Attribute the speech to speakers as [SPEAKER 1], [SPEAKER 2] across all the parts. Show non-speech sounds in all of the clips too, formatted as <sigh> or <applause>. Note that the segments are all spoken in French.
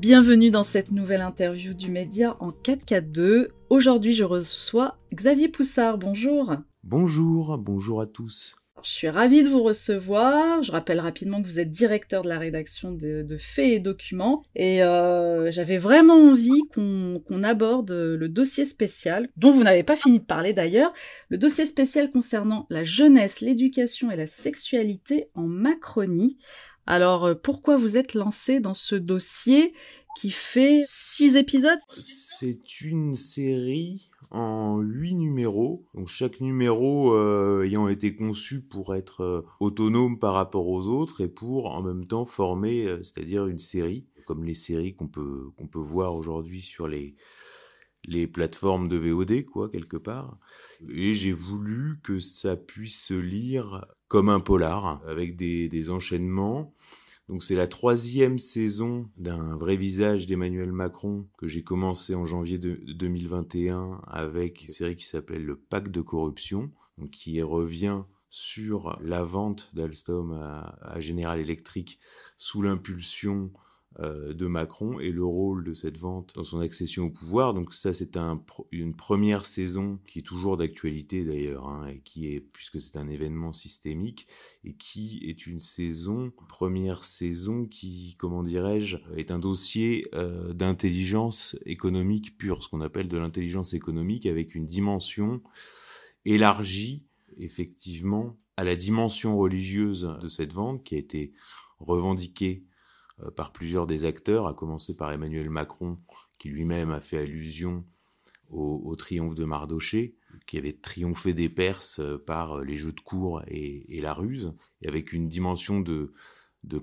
[SPEAKER 1] Bienvenue dans cette nouvelle interview du Média en 4K2. Aujourd'hui, je reçois Xavier Poussard. Bonjour.
[SPEAKER 2] Bonjour, bonjour à tous.
[SPEAKER 1] Je suis ravie de vous recevoir. Je rappelle rapidement que vous êtes directeur de la rédaction de, Faits et Documents. Et euh, j'avais vraiment envie qu'on aborde le dossier spécial, dont vous n'avez pas fini de parler d'ailleurs, le dossier spécial concernant la jeunesse, l'éducation et la sexualité en Macronie. Alors euh, pourquoi vous êtes lancé dans ce dossier qui fait six épisodes?
[SPEAKER 2] C'est une série en huit numéros. Chaque numéro euh, ayant été conçu pour être euh, autonome par rapport aux autres et pour en même temps former, c'est-à-dire une série, comme les séries qu'on peut qu'on peut voir aujourd'hui sur les les plateformes de VOD, quoi, quelque part. Et j'ai voulu que ça puisse se lire comme un polar, avec des, enchaînements. Donc c'est la troisième saison d'un vrai visage d'Emmanuel Macron que j'ai commencé en janvier de 2021 avec une série qui s'appelle Le Pacte de corruption, donc qui revient sur la vente d'Alstom à, à General Electric sous l'impulsion de Macron et le rôle de cette vente dans son accession au pouvoir. Donc ça, c'est un, une première saison qui est toujours d'actualité d'ailleurs, hein, et qui est puisque c'est un événement systémique et qui est une saison, première saison qui, comment dirais-je, est un dossier euh, d'intelligence économique pure, ce qu'on appelle de l'intelligence économique avec une dimension élargie effectivement à la dimension religieuse de cette vente qui a été revendiquée euh, par plusieurs des acteurs, à commencer par Emmanuel Macron, qui lui-même a fait allusion au, triomphe de Mardoché, qui avait triomphé des Perses euh, par euh, les jeux de cour et, la ruse, et avec une dimension de,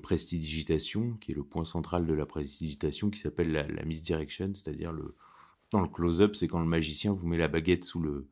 [SPEAKER 2] prestidigitation, qui est le point central de la prestidigitation, qui s'appelle la, misdirection, c'est-à-dire le, dans le close-up, c'est quand le magicien vous met la baguette sous le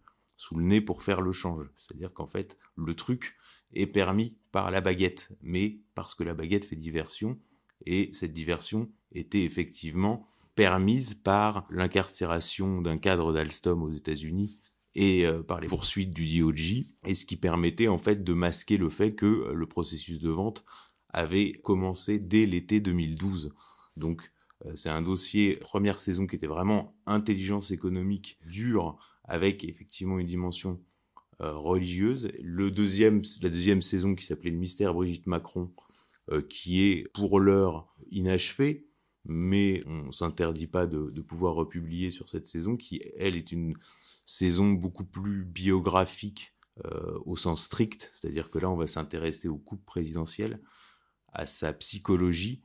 [SPEAKER 2] nez pour faire le change. C'est-à-dire qu'en fait, le truc est permis par la baguette, mais parce que la baguette fait diversion, et cette diversion était effectivement permise par l'incarcération d'un cadre d'Alstom aux États-Unis et euh, par les poursuites du DOJ, et ce qui permettait en fait de masquer le fait que euh, le processus de vente avait commencé dès l'été 2012. Donc euh, c'est un dossier, première saison qui était vraiment intelligence économique dure, avec effectivement une dimension religieuse. Deuxième, la deuxième saison qui s'appelait Le mystère Brigitte Macron, qui est pour l'heure inachevé, mais on s'interdit pas de, pouvoir republier sur cette saison, qui elle est une saison beaucoup plus biographique euh, au sens strict, c'est-à-dire que là on va s'intéresser au couple présidentiel, à sa psychologie,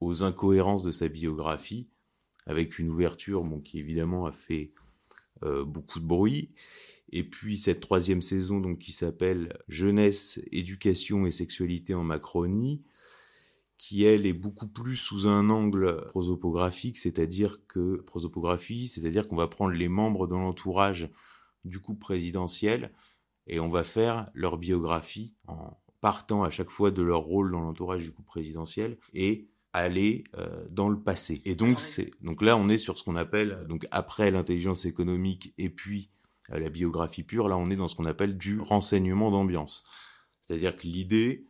[SPEAKER 2] aux incohérences de sa biographie, avec une ouverture qui évidemment a fait euh, beaucoup de bruit. Et puis cette troisième saison donc qui s'appelle Jeunesse, éducation et sexualité en Macronie, qui elle est beaucoup plus sous un angle prosopographique, c'est-à-dire que prosopographie, c'est-à-dire qu'on va prendre les membres de l'entourage du couple présidentiel et on va faire leur biographie en partant à chaque fois de leur rôle dans l'entourage du couple présidentiel et aller euh, dans le passé. Et donc c'est donc là on est sur ce qu'on appelle donc après l'intelligence économique et puis euh, la biographie pure, là on est dans ce qu'on appelle du renseignement d'ambiance. C'est-à-dire que l'idée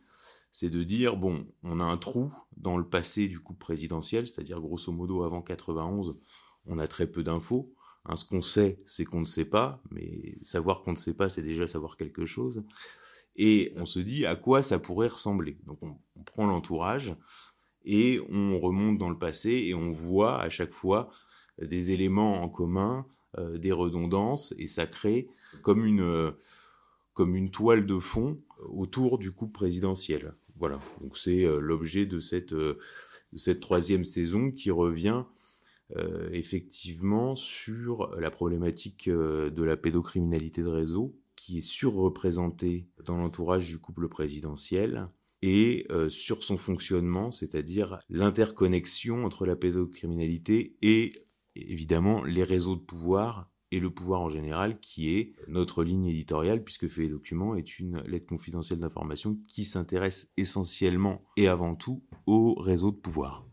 [SPEAKER 2] c'est de dire bon, on a un trou dans le passé du couple présidentiel, c'est-à-dire grosso modo avant 91, on a très peu d'infos. Hein, ce qu'on sait, c'est qu'on ne sait pas, mais savoir qu'on ne sait pas, c'est déjà savoir quelque chose. Et on se dit à quoi ça pourrait ressembler. Donc on prend l'entourage, et on remonte dans le passé et on voit à chaque fois des éléments en commun, euh, des redondances, et ça crée comme une, euh, comme une toile de fond autour du couple présidentiel. Voilà, donc c'est euh, l'objet de cette, de cette troisième saison qui revient effectivement sur la problématique de la pédocriminalité de réseau qui est surreprésentée dans l'entourage du couple présidentiel et sur son fonctionnement, c'est-à-dire l'interconnexion entre la pédocriminalité et évidemment les réseaux de pouvoir et le pouvoir en général, qui est notre ligne éditoriale, puisque Fait les documents est une lettre confidentielle d'information qui s'intéresse essentiellement et avant tout aux réseaux de pouvoir.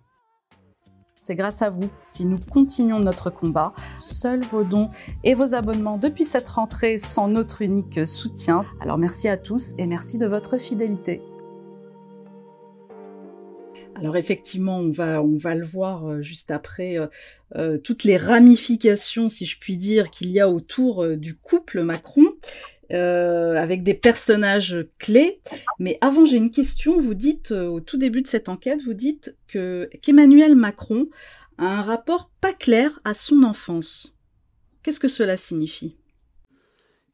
[SPEAKER 1] C'est grâce à vous si nous continuons notre combat. Seuls vos dons et vos abonnements depuis cette rentrée sont notre unique soutien. Alors merci à tous et merci de votre fidélité. Alors effectivement, on va, on va le voir juste après, toutes les ramifications, si je puis dire, qu'il y a autour du couple Macron. avec des personnages clés. Mais avant, j'ai une question. Vous dites, au tout début de cette enquête, vous dites que qu'Emmanuel Macron a un rapport pas clair à son enfance. Qu'est-ce que cela signifie?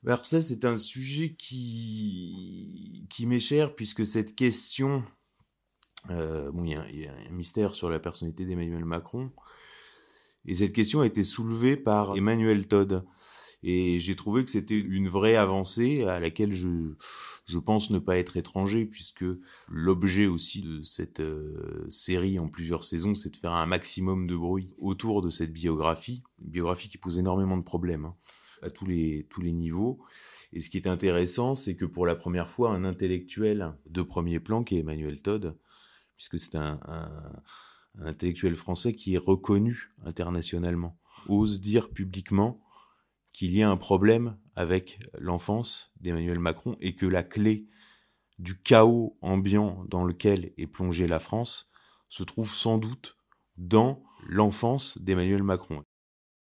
[SPEAKER 2] Alors ça, c'est un sujet qui, qui m'est cher, puisque cette question, euh, bon, il y, a un mystère sur la personnalité d'Emmanuel Macron, et cette question a été soulevée par Emmanuel Todd. Et j'ai trouvé que c'était une vraie avancée à laquelle je, pense ne pas être étranger, puisque l'objet aussi de cette euh, série en plusieurs saisons, c'est de faire un maximum de bruit autour de cette biographie, une biographie qui pose énormément de problèmes. Hein à tous les, tous les niveaux. Et ce qui est intéressant, c'est que pour la première fois, un intellectuel de premier plan, qui est Emmanuel Todd, puisque c'est un, intellectuel français qui est reconnu internationalement, ose dire publiquement qu'il y a un problème avec l'enfance d'Emmanuel Macron et que la clé du chaos ambiant dans lequel est plongée la France se trouve sans doute dans l'enfance d'Emmanuel Macron.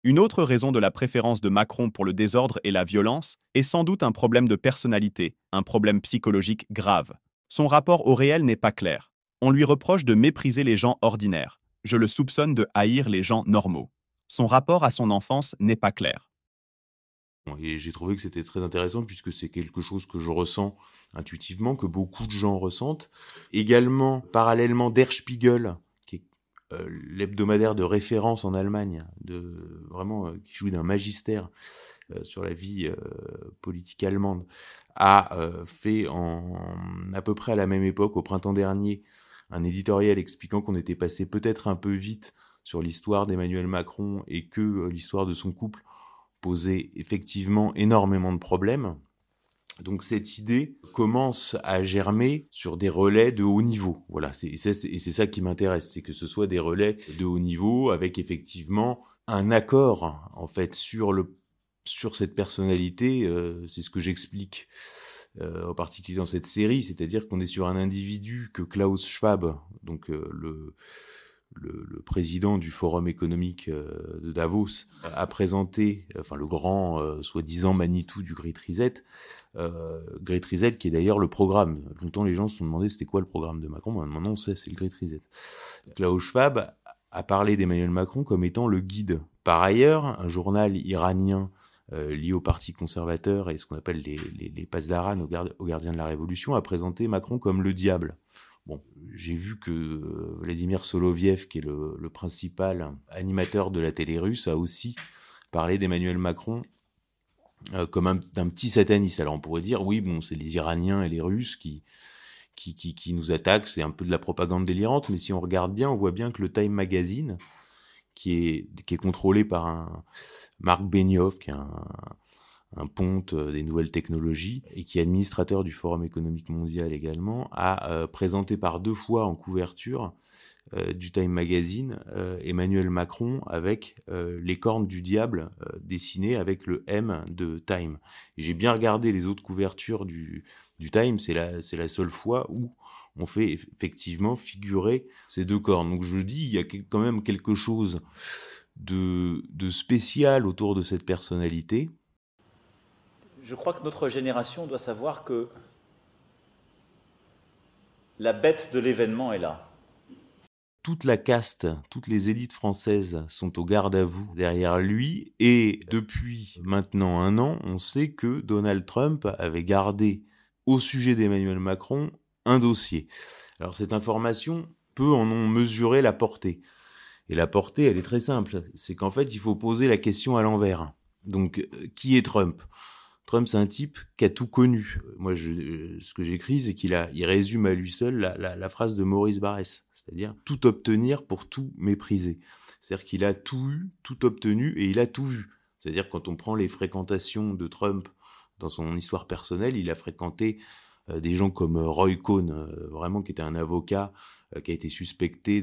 [SPEAKER 3] Une autre raison de la préférence de Macron pour le désordre et la violence est sans doute un problème de personnalité, un problème psychologique grave. Son rapport au réel n'est pas clair. On lui reproche de mépriser les gens ordinaires. Je le soupçonne de haïr les gens normaux. Son rapport à son enfance n'est pas clair.
[SPEAKER 2] Et j'ai trouvé que c'était très intéressant puisque c'est quelque chose que je ressens intuitivement, que beaucoup de gens ressentent. Également, parallèlement, Der Spiegel euh, l'hebdomadaire de référence en Allemagne, de vraiment euh, qui joue d'un magistère euh, sur la vie politique allemande, a fait en à peu près à la même époque, au printemps dernier, un éditorial expliquant qu'on était passé peut-être un peu vite sur l'histoire d'Emmanuel Macron et que l'histoire de son couple posait effectivement énormément de problèmes. Donc cette idée commence à germer sur des relais de haut niveau. Voilà, et c'est ça qui m'intéresse, c'est que ce soit des relais de haut niveau avec effectivement un accord en fait sur le sur cette personnalité. Euh, c'est ce que j'explique euh, en particulier dans cette série, c'est-à-dire qu'on est sur un individu que Klaus Schwab, donc euh, le le, président du Forum économique de Davos a présenté, enfin le grand soi-disant Manitou du Great Reset, euh, Great Reset, qui est d'ailleurs le programme. Longtemps, les gens se sont demandé c'était quoi le programme de Macron. Maintenant, on sait, c'est le Great Reset. Klaus Schwab a parlé d'Emmanuel Macron comme étant le guide. Par ailleurs, un journal iranien euh, lié au Parti conservateur et ce qu'on appelle les, les, les Pasdaran aux, gardiens de la Révolution a présenté Macron comme le diable. Bon, j'ai vu que euh, Vladimir Soloviev, qui est le, principal animateur de la télé russe, a aussi parlé d'Emmanuel Macron euh, comme un, petit sataniste. Alors on pourrait dire, oui, bon, c'est les Iraniens et les Russes qui, qui, qui, qui nous attaquent, c'est un peu de la propagande délirante, mais si on regarde bien, on voit bien que le Time Magazine, qui est, qui est contrôlé par un Marc Benioff, qui est un, ponte euh, des nouvelles technologies et qui est administrateur du Forum économique mondial également, a euh, présenté par deux fois en couverture euh, du Time Magazine, Emmanuel Macron avec les cornes du diable dessinées avec le M de Time. J'ai bien regardé les autres couvertures du, du Time, c'est la, la seule fois où on fait effectivement figurer ces deux cornes. Donc je dis, il y a quand même quelque chose de, de spécial autour de cette personnalité.
[SPEAKER 4] Je crois que notre génération doit savoir que la bête de l'événement est là
[SPEAKER 2] toute la caste, toutes les élites françaises sont au garde à vous derrière lui. Et depuis maintenant un an, on sait que Donald Trump avait gardé au sujet d'Emmanuel Macron un dossier. Alors cette information, peut en ont mesuré la portée. Et la portée, elle est très simple. C'est qu'en fait, il faut poser la question à l'envers. Donc, euh, qui est Trump? Trump, c'est un type qui a tout connu. Moi, je, ce que j'écris, c'est qu'il il résume à lui seul la, la, phrase de Maurice Barrès, c'est-à-dire tout obtenir pour tout mépriser. C'est-à-dire qu'il a tout eu, tout obtenu et il a tout vu. C'est-à-dire quand on prend les fréquentations de Trump dans son histoire personnelle, il a fréquenté euh, des gens comme Roy Cohn, euh, vraiment qui était un avocat euh, qui a été suspecté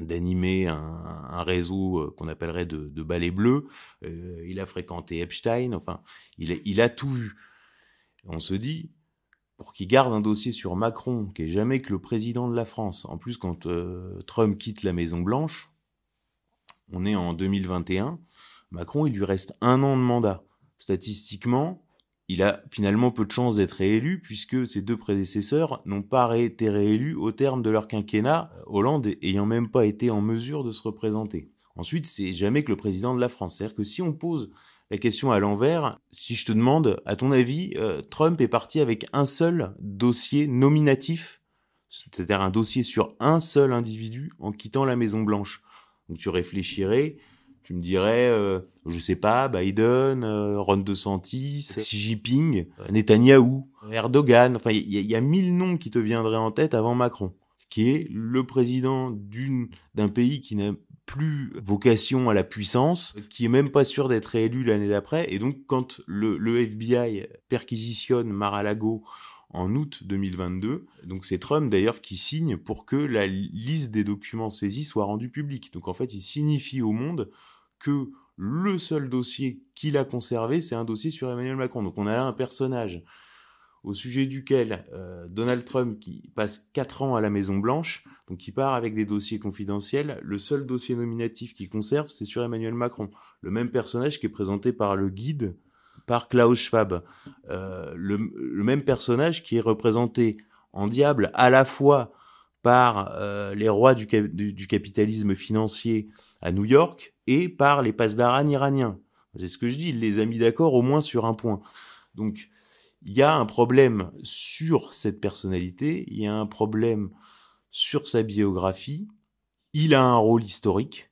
[SPEAKER 2] d'animer un, réseau euh, qu'on appellerait de, de balais bleus. Euh, il a fréquenté Epstein. Enfin, il a, tout vu. On se dit, pour qu'il garde un dossier sur Macron, qui est jamais que le président de la France. En plus, quand euh, Trump quitte la Maison Blanche, on est en 2021, Macron, il lui reste un an de mandat. Statistiquement, il a finalement peu de chances d'être réélu puisque ses deux prédécesseurs n'ont pas été réélus au terme de leur quinquennat, Hollande ayant même pas été en mesure de se représenter. Ensuite, c'est jamais que le président de la France. C'est-à-dire que si on pose la question à l'envers, si je te demande, à ton avis, euh, Trump est parti avec un seul dossier nominatif, c'est-à-dire un dossier sur un seul individu en quittant la Maison Blanche. Donc tu réfléchirais, tu me dirais, euh, je sais pas, Biden, euh, Ron DeSantis, Xi Jinping, Netanyahou, Erdogan. Enfin, il y, y, a mille noms qui te viendraient en tête avant Macron, qui est le président d'une d'un pays qui n'a plus vocation à la puissance, qui est même pas sûr d'être réélu l'année d'après. Et donc, quand le, le FBI perquisitionne Mar-a-Lago en août 2022. Donc c'est Trump d'ailleurs qui signe pour que la liste des documents saisis soit rendue publique. Donc en fait, il signifie au monde que le seul dossier qu'il a conservé, c'est un dossier sur Emmanuel Macron. Donc on a là un personnage au sujet duquel euh, Donald Trump, qui passe quatre ans à la Maison Blanche, donc qui part avec des dossiers confidentiels, le seul dossier nominatif qu'il conserve, c'est sur Emmanuel Macron. Le même personnage qui est présenté par le guide, par Klaus Schwab. Euh, le, même personnage qui est représenté en diable à la fois par euh, les rois du, capitalisme financier à New York et par les pasdaran iraniens. C'est ce que je dis, il les a mis d'accord au moins sur un point. Donc, il y a un problème sur cette personnalité, il y a un problème sur sa biographie, il a un rôle historique.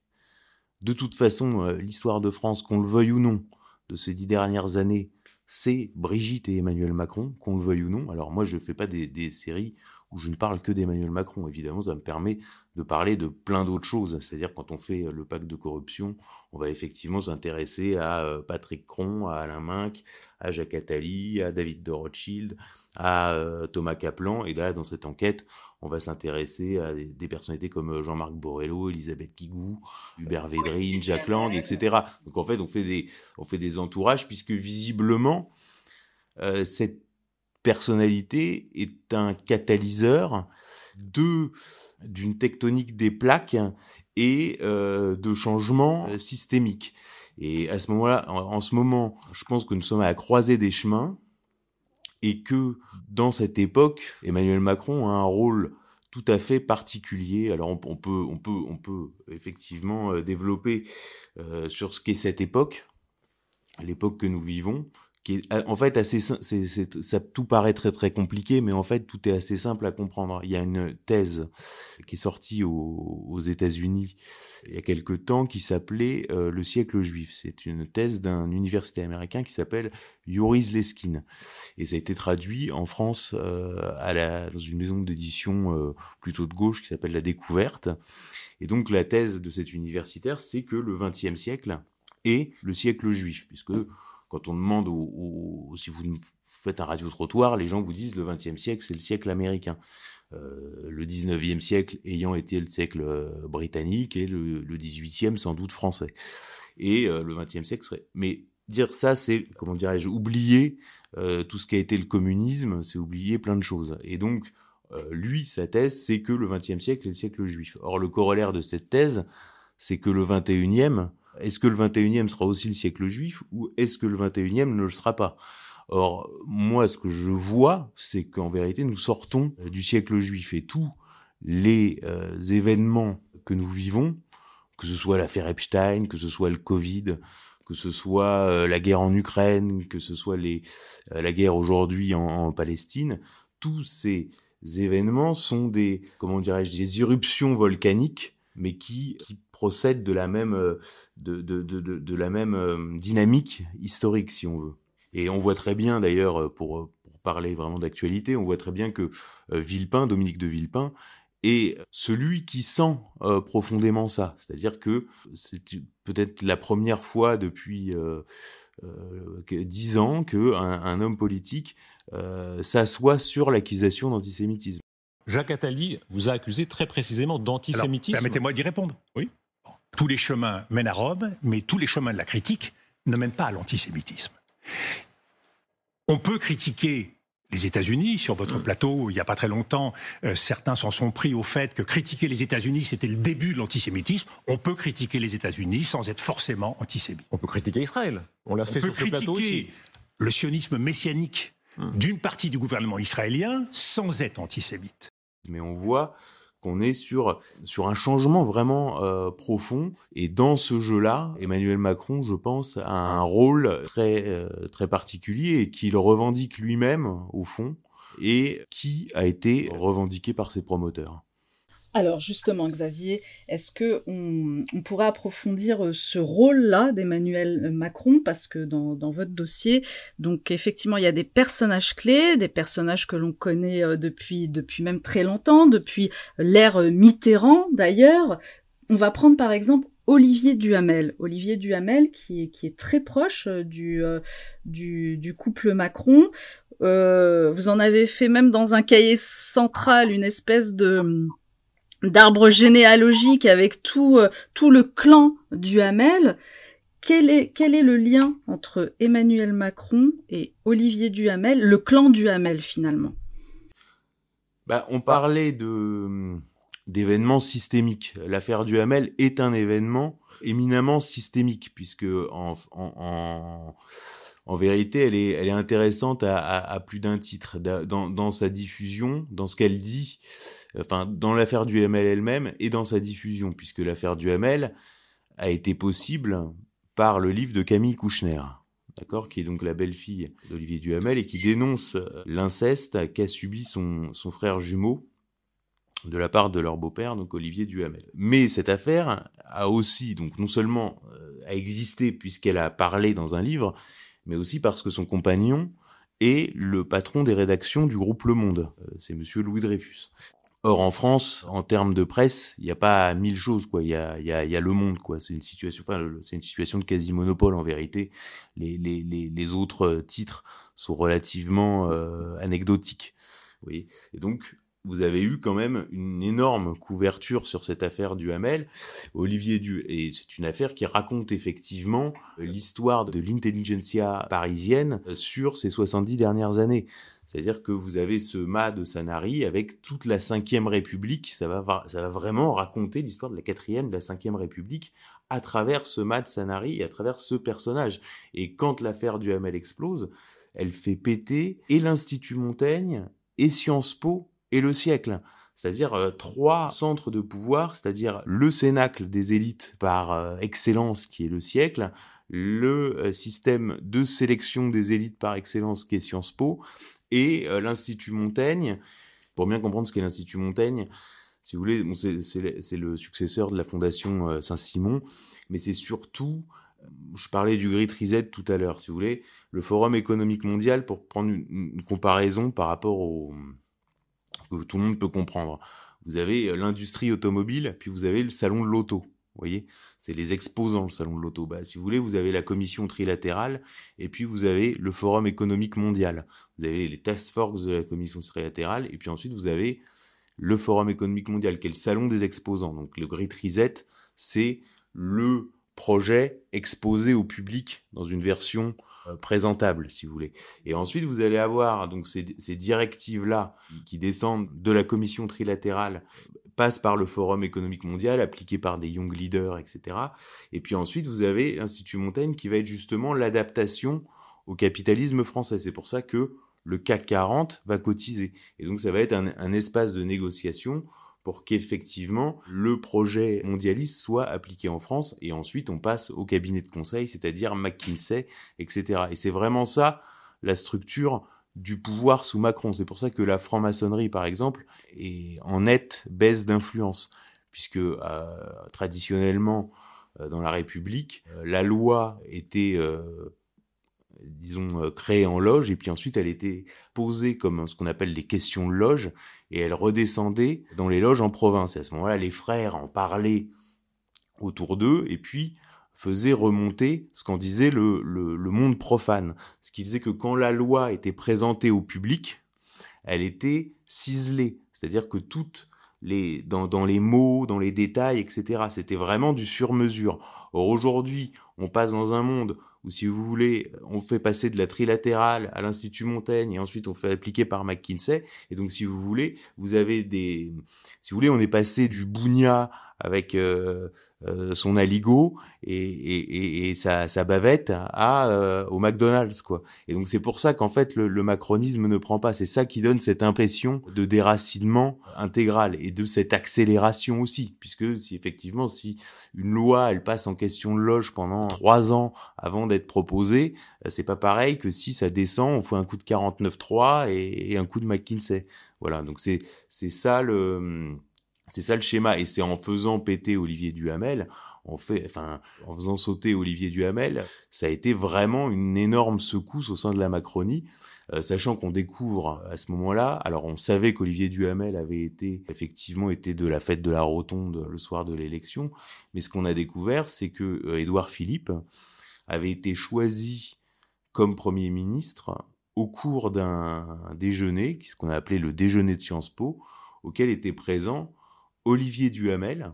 [SPEAKER 2] De toute façon, euh, l'histoire de France, qu'on le veuille ou non, de ces dix dernières années, c'est Brigitte et Emmanuel Macron, qu'on le veuille ou non. Alors moi, je ne fais pas des, des, séries où je ne parle que d'Emmanuel Macron. Évidemment, ça me permet de parler de plein d'autres choses. C'est-à-dire, quand on fait le pacte de corruption, on va effectivement s'intéresser à euh, Patrick Cron, à Alain Minck, à Jacques Attali, à David de Rothschild, à euh, Thomas Kaplan. Et là, dans cette enquête, on va s'intéresser à des, personnalités comme euh, Jean-Marc Borrello, Elisabeth Kigou, Hubert Védrine, Jacques Lang, etc. Donc en fait, on fait des, on fait des entourages puisque visiblement, euh, cette personnalité est un catalyseur de d'une tectonique des plaques et euh, de changements systémiques. Et à ce moment-là, en, ce moment, je pense que nous sommes à la croisée des chemins et que dans cette époque, Emmanuel Macron a un rôle tout à fait particulier. Alors on, on peut, on peut, on peut effectivement euh, développer euh, sur ce qu'est cette époque, l'époque que nous vivons, qui est en fait assez c'est, ça tout paraît très très compliqué mais en fait tout est assez simple à comprendre. Il y a une thèse qui est sortie aux, aux États-Unis il y a quelque temps qui s'appelait euh, le siècle juif. C'est une thèse d'un université américain qui s'appelle Yoris Leskin. Et ça a été traduit en France euh, à la dans une maison d'édition euh, plutôt de gauche qui s'appelle La Découverte. Et donc la thèse de cet universitaire c'est que le XXe siècle est le siècle juif puisque quand on demande si vous faites un radio-trottoir, les gens vous disent le XXe siècle, c'est le siècle américain. Euh, le XIXe siècle ayant été le siècle euh, britannique et le, le XVIIIe sans doute français. Et euh, le XXe siècle serait... Mais dire ça, c'est, comment dirais-je, oublier euh, tout ce qui a été le communisme, c'est oublier plein de choses. Et donc, euh, lui, sa thèse, c'est que le XXe siècle est le siècle juif. Or, le corollaire de cette thèse, c'est que le XXIe, est-ce que le 21e sera aussi le siècle juif ou est-ce que le 21e ne le sera pas? Or, moi, ce que je vois, c'est qu'en vérité, nous sortons du siècle juif et tous les euh, événements que nous vivons, que ce soit l'affaire Epstein, que ce soit le Covid, que ce soit euh, la guerre en Ukraine, que ce soit les, euh, la guerre aujourd'hui en, Palestine, tous ces événements sont des, comment dirais-je, des éruptions volcaniques, mais qui procèdent de la même, de, de, de, de la même dynamique historique, si on veut. Et on voit très bien, d'ailleurs, pour, pour parler vraiment d'actualité, on voit très bien que Villepin, Dominique de Villepin, est celui qui sent euh, profondément ça. C'est-à-dire que c'est peut-être la première fois depuis euh, euh, dix ans qu'un un homme politique s'assoit sur l'accusation d'antisémitisme.
[SPEAKER 5] Jacques Attali vous a accusé très précisément d'antisémitisme.
[SPEAKER 6] Permettez-moi d'y répondre.
[SPEAKER 5] Oui.
[SPEAKER 6] Tous les chemins mènent à Rome, mais tous les chemins de la critique ne mènent pas à l'antisémitisme. On peut critiquer les États-Unis sur votre
[SPEAKER 2] Mm.
[SPEAKER 6] plateau il n'y a pas très longtemps. euh, certains s'en sont pris au fait que critiquer les États-Unis, c'était le début de l'antisémitisme. On peut critiquer les États-Unis sans être forcément antisémite.
[SPEAKER 5] On peut critiquer Israël. On l'a fait
[SPEAKER 6] peut
[SPEAKER 5] sur ce plateau aussi.
[SPEAKER 6] critiquer le sionisme messianique
[SPEAKER 2] Mm.
[SPEAKER 6] d'une partie du gouvernement israélien sans être antisémite.
[SPEAKER 2] mais on voit qu'on est sur sur un changement vraiment euh, profond et dans ce jeu-là, Emmanuel Macron, je pense, a un rôle très euh, très particulier et qu'il revendique lui-même au fond et qui a été revendiqué par ses promoteurs.
[SPEAKER 1] Alors justement, Xavier, est-ce que on, pourrait approfondir euh, ce rôle-là d'Emmanuel Macron? Parce que dans, votre dossier, donc effectivement, il y a des personnages clés, des personnages que l'on connaît euh, depuis depuis même très longtemps, depuis l'ère euh, Mitterrand d'ailleurs. On va prendre par exemple Olivier Duhamel. Olivier Duhamel qui est, qui est très proche euh, du, euh, du, couple Macron. Euh, vous en avez fait même dans un cahier central une espèce de d'arbre généalogique avec tout euh, tout le clan Duhamel. Quel est quel est le lien entre Emmanuel Macron et Olivier Duhamel, le clan Duhamel finalement?
[SPEAKER 2] Bah, on parlait de d'événements systémiques. L'affaire Duhamel est un événement éminemment systémique puisque en, en, en, en vérité, elle est, elle est intéressante à, à, à plus d'un titre dans, dans sa diffusion, dans ce qu'elle dit, enfin dans l'affaire Duhamel elle-même et dans sa diffusion, puisque l'affaire Duhamel a été possible par le livre de Camille Kouchner, d'accord, qui est donc la belle-fille d'Olivier Duhamel et qui dénonce l'inceste qu'a subi son, son frère jumeau de la part de leur beau-père, donc Olivier Duhamel. Mais cette affaire a aussi, donc non seulement euh, a existé puisqu'elle a parlé dans un livre, mais aussi parce que son compagnon est le patron des rédactions du groupe Le Monde. Euh, c'est Monsieur Louis Dreyfus. Or en France, en termes de presse, il n'y a pas mille choses quoi. Il y a, y a, y a Le Monde quoi. C'est une situation, enfin, c'est une situation de quasi monopole en vérité. Les, les, les, autres titres sont relativement euh, anecdotiques. Vous voyez. Et donc vous avez eu quand même une énorme couverture sur cette affaire du Hamel, Olivier et c'est une affaire qui raconte effectivement l'histoire de l'intelligentsia parisienne sur ces 70 dernières années. C'est-à-dire que vous avez ce mât de Sanary avec toute la cinquième République, ça va, vraiment raconter l'histoire de la quatrième, de la cinquième République à travers ce mât de Sanary et à travers ce personnage. Et quand l'affaire du Hamel explose, elle fait péter et l'Institut Montaigne et Sciences Po et le siècle. C'est-à-dire euh, trois centres de pouvoir, c'est-à-dire le cénacle des élites par euh, excellence qui est le siècle, le euh, système de sélection des élites par excellence qui est Sciences Po, et l'Institut Montaigne. Pour bien comprendre ce qu'est l'Institut Montaigne, si vous voulez, c'est le successeur de la Fondation Saint-Simon, mais c'est surtout, je parlais du Great Reset tout à l'heure, si vous voulez, le Forum économique mondial pour prendre une, une comparaison par rapport au que tout le monde peut comprendre. Vous avez l'industrie automobile, puis vous avez le salon de l'auto. Vous voyez, c'est les exposants, le salon de l'auto. Si vous voulez, vous avez la commission trilatérale, et puis vous avez le forum économique mondial. Vous avez les task force de la commission trilatérale, et puis ensuite vous avez le forum économique mondial, qui est le salon des exposants. Donc le Great Reset, c'est le projet exposé au public dans une version euh, présentable, si vous voulez. Et ensuite, vous allez avoir donc ces, ces directives-là qui descendent de la commission trilatérale, passent par le Forum économique mondial, appliquées par des young leaders, etc. Et puis ensuite, vous avez l'Institut Montaigne qui va être justement l'adaptation au capitalisme français. C'est pour ça que le CAC 40 va cotiser. Et donc, ça va être un, un espace de négociation pour qu'effectivement le projet mondialiste soit appliqué en France et ensuite on passe au cabinet de conseil, c'est-à-dire McKinsey, etc. Et c'est vraiment ça la structure du pouvoir sous Macron. C'est pour ça que la franc-maçonnerie, par exemple, est en nette baisse d'influence, puisque euh, traditionnellement euh, dans la République, euh, la loi était disons, créée en loge, et puis ensuite elle était posée comme ce qu'on appelle les questions de loge, et elle redescendait dans les loges en province. Et à ce moment-là, les frères en parlaient autour d'eux, et puis faisaient remonter ce qu'en disait le, le, monde profane. Ce qui faisait que quand la loi était présentée au public, elle était ciselée. C'est-à-dire que toutes les, dans, dans les mots, dans les détails, etc., c'était vraiment du sur-mesure. Or aujourd'hui, on passe dans un monde ou si vous voulez, on fait passer de la trilatérale à l'Institut Montaigne et ensuite on fait appliquer par McKinsey. Et donc, si vous voulez, vous avez des, si vous voulez, on est passé du Bougna avec euh, euh, son aligot et, et, et, sa, sa, bavette à euh, au McDonald's quoi. Et donc c'est pour ça qu'en fait le, le, macronisme ne prend pas. C'est ça qui donne cette impression de déracinement intégral et de cette accélération aussi, puisque si effectivement si une loi elle passe en question de loge pendant trois ans avant d'être proposée, c'est pas pareil que si ça descend, on fait un coup de 49.3 et, et un coup de McKinsey. Voilà, donc c'est c'est ça le c'est ça le schéma, et c'est en faisant péter Olivier Duhamel, en faisant sauter Olivier Duhamel, ça a été vraiment une énorme secousse au sein de la Macronie, euh, sachant qu'on découvre à ce moment-là, alors on savait qu'Olivier Duhamel avait été effectivement été de la fête de la Rotonde le soir de l'élection, mais ce qu'on a découvert, c'est que euh, Philippe avait été choisi comme Premier ministre au cours d'un déjeuner, ce qu'on a appelé le déjeuner de Sciences Po, auquel était présent Olivier Duhamel,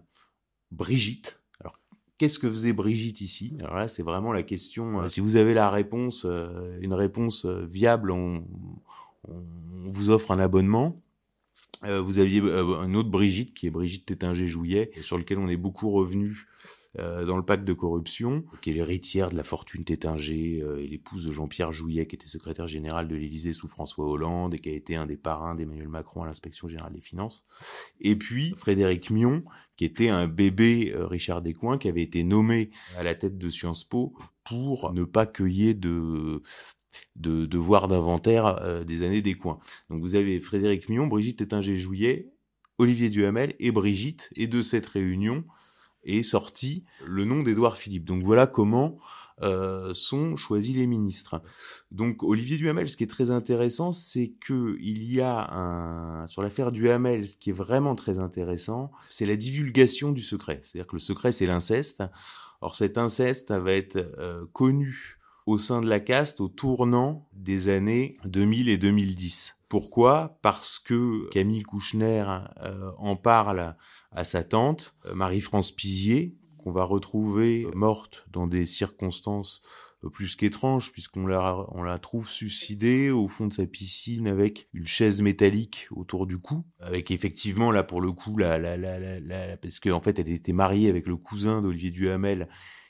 [SPEAKER 2] Brigitte. Alors, qu'est-ce que faisait Brigitte ici? Alors là, c'est vraiment la question. Euh, si vous avez la réponse, euh, une réponse euh, viable, on, vous offre un abonnement. vous aviez une autre Brigitte, qui est Brigitte Tétinger-Jouillet, sur lequel on est beaucoup revenu dans le pacte de corruption, qui est l'héritière de la fortune Tétinger euh, et l'épouse de Jean-Pierre Jouillet, qui était secrétaire général de l'Élysée sous François Hollande et qui a été un des parrains d'Emmanuel Macron à l'inspection générale des finances. Et puis Frédéric Mion, qui était un bébé euh, Richard Descoings, qui avait été nommé à la tête de Sciences Po pour ne pas cueillir de de devoirs d'inventaire des années des coins. Donc vous avez Frédéric Mion, Brigitte Tétinger-Jouillet, Olivier Duhamel et Brigitte, et de cette réunion, est sorti le nom d'Édouard Philippe. Donc voilà comment euh, sont choisis les ministres. Donc Olivier Duhamel, ce qui est très intéressant, c'est que il y a un sur l'affaire Duhamel, ce qui est vraiment très intéressant, c'est la divulgation du secret. C'est-à-dire que le secret, c'est l'inceste. Or cet inceste va être euh, connu au sein de la caste au tournant des années 2000 et 2010. Pourquoi? Parce que Camille Kouchner euh, en parle à sa tante, euh, Marie-France Pizier, qu'on va retrouver morte dans des circonstances euh, plus qu'étranges, puisqu'on la, la trouve suicidée au fond de sa piscine avec une chaise métallique autour du cou, avec effectivement, là, pour le coup, la, la, la, la, parce qu'en en fait, elle était mariée avec le cousin d'Olivier Duhamel,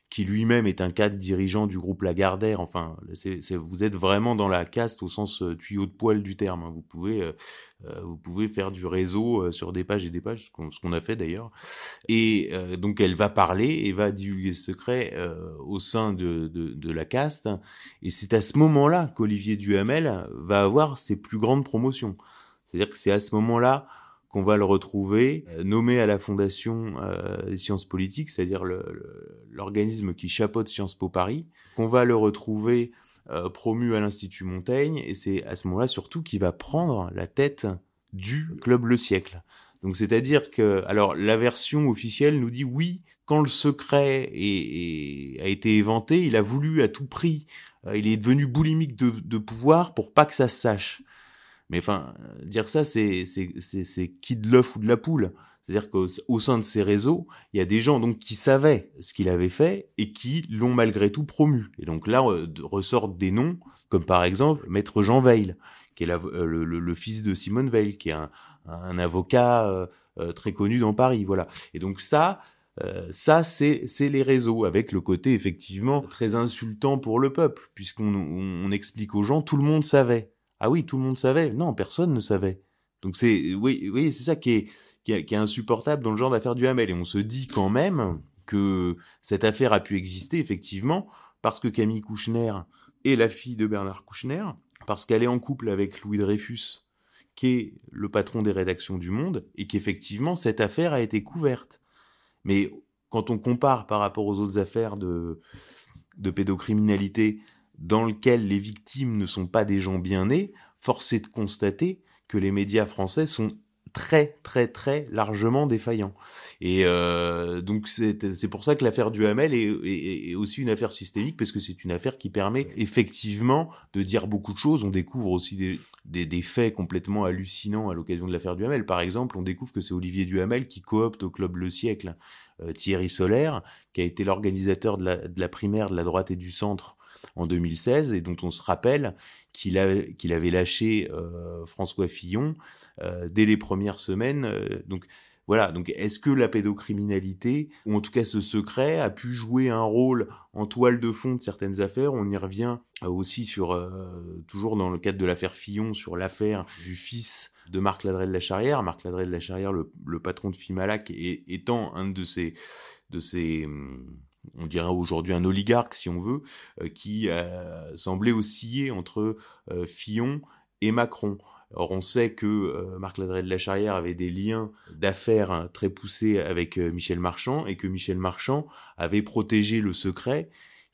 [SPEAKER 2] qui lui-même est un cadre dirigeant du groupe Lagardère. Enfin, vous êtes vraiment dans la caste au sens euh, tuyau de poil du terme. Hein. Vous pouvez, euh, euh, vous pouvez faire du réseau sur des pages et des pages, ce qu'on a fait d'ailleurs. Et donc, elle va parler et va divulguer ce secret au sein de, de, de, la caste. Et c'est à ce moment-là qu'Olivier Duhamel va avoir ses plus grandes promotions. C'est-à-dire que c'est à ce moment-là qu'on va le retrouver euh, nommé à la Fondation euh, des sciences politiques, c'est-à-dire l'organisme qui chapeaute Sciences Po Paris, qu'on va le retrouver euh, promu à l'Institut Montaigne, et c'est à ce moment-là surtout qu'il va prendre la tête du club Le Siècle. Donc c'est-à-dire que, alors la version officielle nous dit oui, quand le secret a été éventé, il a voulu à tout prix, il est devenu boulimique de, de pouvoir pour pas que ça se sache. Mais enfin, dire ça, c'est c'est qui de l'œuf ou de la poule. C'est-à-dire qu'au sein de ces réseaux, il y a des gens donc qui savaient ce qu'il avait fait et qui l'ont malgré tout promu. Et donc là euh, ressortent des noms comme par exemple Maître Jean Veil, qui est euh, le, le, fils de Simone Veil, qui est un, un avocat euh, très connu dans Paris. Voilà. Et donc ça, ça, c'est les réseaux, avec le côté effectivement très insultant pour le peuple, puisqu'on on explique aux gens, tout le monde savait. Ah oui, tout le monde savait. Non, personne ne savait. Donc c'est oui, oui, c'est ça qui est, qui est, insupportable dans le genre d'affaire du Hamel. Et on se dit quand même que cette affaire a pu exister effectivement parce que Camille Kouchner est la fille de Bernard Kouchner, parce qu'elle est en couple avec Louis Dreyfus, qui est le patron des rédactions du Monde, et qu'effectivement cette affaire a été couverte. Mais quand on compare par rapport aux autres affaires de, de pédocriminalité, dans lequel les victimes ne sont pas des gens bien nés, force est de constater que les médias français sont très très très largement défaillants. Et euh, donc c'est pour ça que l'affaire Duhamel est, est, est, aussi une affaire systémique parce que c'est une affaire qui permet effectivement de dire beaucoup de choses. On découvre aussi des, des, des faits complètement hallucinants à l'occasion de l'affaire Duhamel. Par exemple, on découvre que c'est Olivier Duhamel qui coopte au club Le Siècle euh, Thierry Solaire, qui a été l'organisateur de la, de la primaire de la droite et du centre en 2016 et dont on se rappelle qu'il avait lâché François Fillon dès les premières semaines. donc voilà, donc est-ce que la pédocriminalité, ou en tout cas ce secret, a pu jouer un rôle en toile de fond de certaines affaires? On y revient euh, aussi sur, euh, toujours dans le cadre de l'affaire Fillon, sur l'affaire du fils de Marc Ladrel de la Charrière. Marc Ladrel de la Charrière, le, patron de Fimalac, étant un de ces, de ces hum, on dirait aujourd'hui un oligarque si on veut, euh, qui semblait osciller entre Fillon et Macron. Or, on sait que euh, Marc Ladret de la Charrière avait des liens d'affaires hein, très poussés avec euh, Michel Marchand et que Michel Marchand avait protégé le secret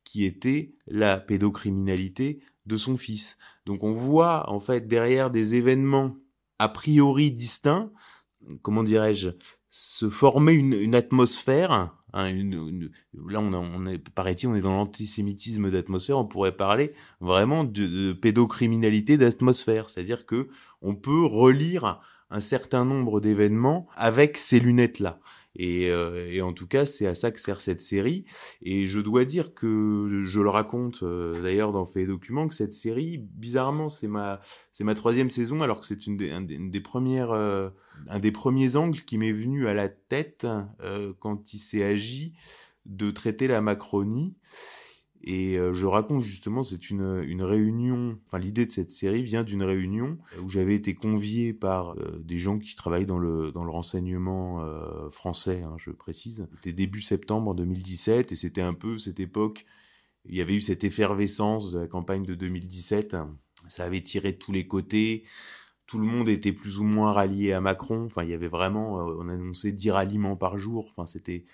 [SPEAKER 2] qui était la pédocriminalité de son fils. Donc on voit en fait derrière des événements a priori distincts, comment dirais-je, se former une, atmosphère. Hein, une, là, on, on est, paraît-il, on est dans l'antisémitisme d'atmosphère. On pourrait parler vraiment de, pédocriminalité d'atmosphère, c'est-à-dire que on peut relire un certain nombre d'événements avec ces lunettes-là. Et, euh, et, en tout cas, c'est à ça que sert cette série. Et je dois dire que je le raconte euh, d'ailleurs dans Fait Documents que cette série, bizarrement, c'est ma c'est ma troisième saison, alors que c'est une, des, des premières euh, un des premiers angles qui m'est venu à la tête quand il s'est agi de traiter la Macronie. Et euh, je raconte justement, c'est une, une réunion, enfin l'idée de cette série vient d'une réunion où j'avais été convié par euh, des gens qui travaillent dans le, dans le renseignement euh, français, hein, je précise. C'était début septembre 2017 et c'était un peu cette époque, il y avait eu cette effervescence de la campagne de 2017, ça avait tiré de tous les côtés, tout le monde était plus ou moins rallié à Macron, enfin il y avait vraiment, on annonçait 10 ralliements par jour, enfin c'était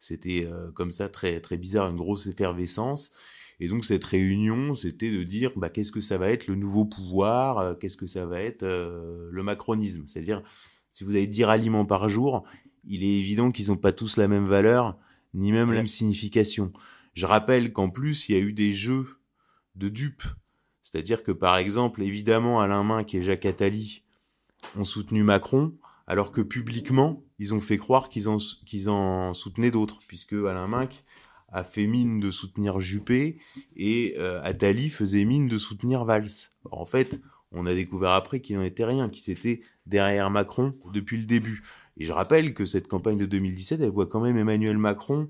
[SPEAKER 2] c'était euh, comme ça très très bizarre, une grosse effervescence. Et donc cette réunion, c'était de dire bah, qu'est-ce que ça va être le nouveau pouvoir, euh, qu'est-ce que ça va être euh, le macronisme? C'est-à-dire, si vous avez 10 ralliements par jour, il est évident qu'ils n'ont pas tous la même valeur, ni même la même signification. Je rappelle qu'en plus, il y a eu des jeux de dupes. C'est-à-dire que par exemple, évidemment, Alain Minck et Jacques Attali ont soutenu Macron, alors que publiquement, ils ont fait croire qu'ils en, soutenaient d'autres, puisque Alain Minck a fait mine de soutenir Juppé et euh, Attali faisait mine de soutenir Valls. en fait, on a découvert après qu'il n'en était rien, qu'ils étaient derrière Macron depuis le début. Et je rappelle que cette campagne de 2017, elle voit quand même Emmanuel Macron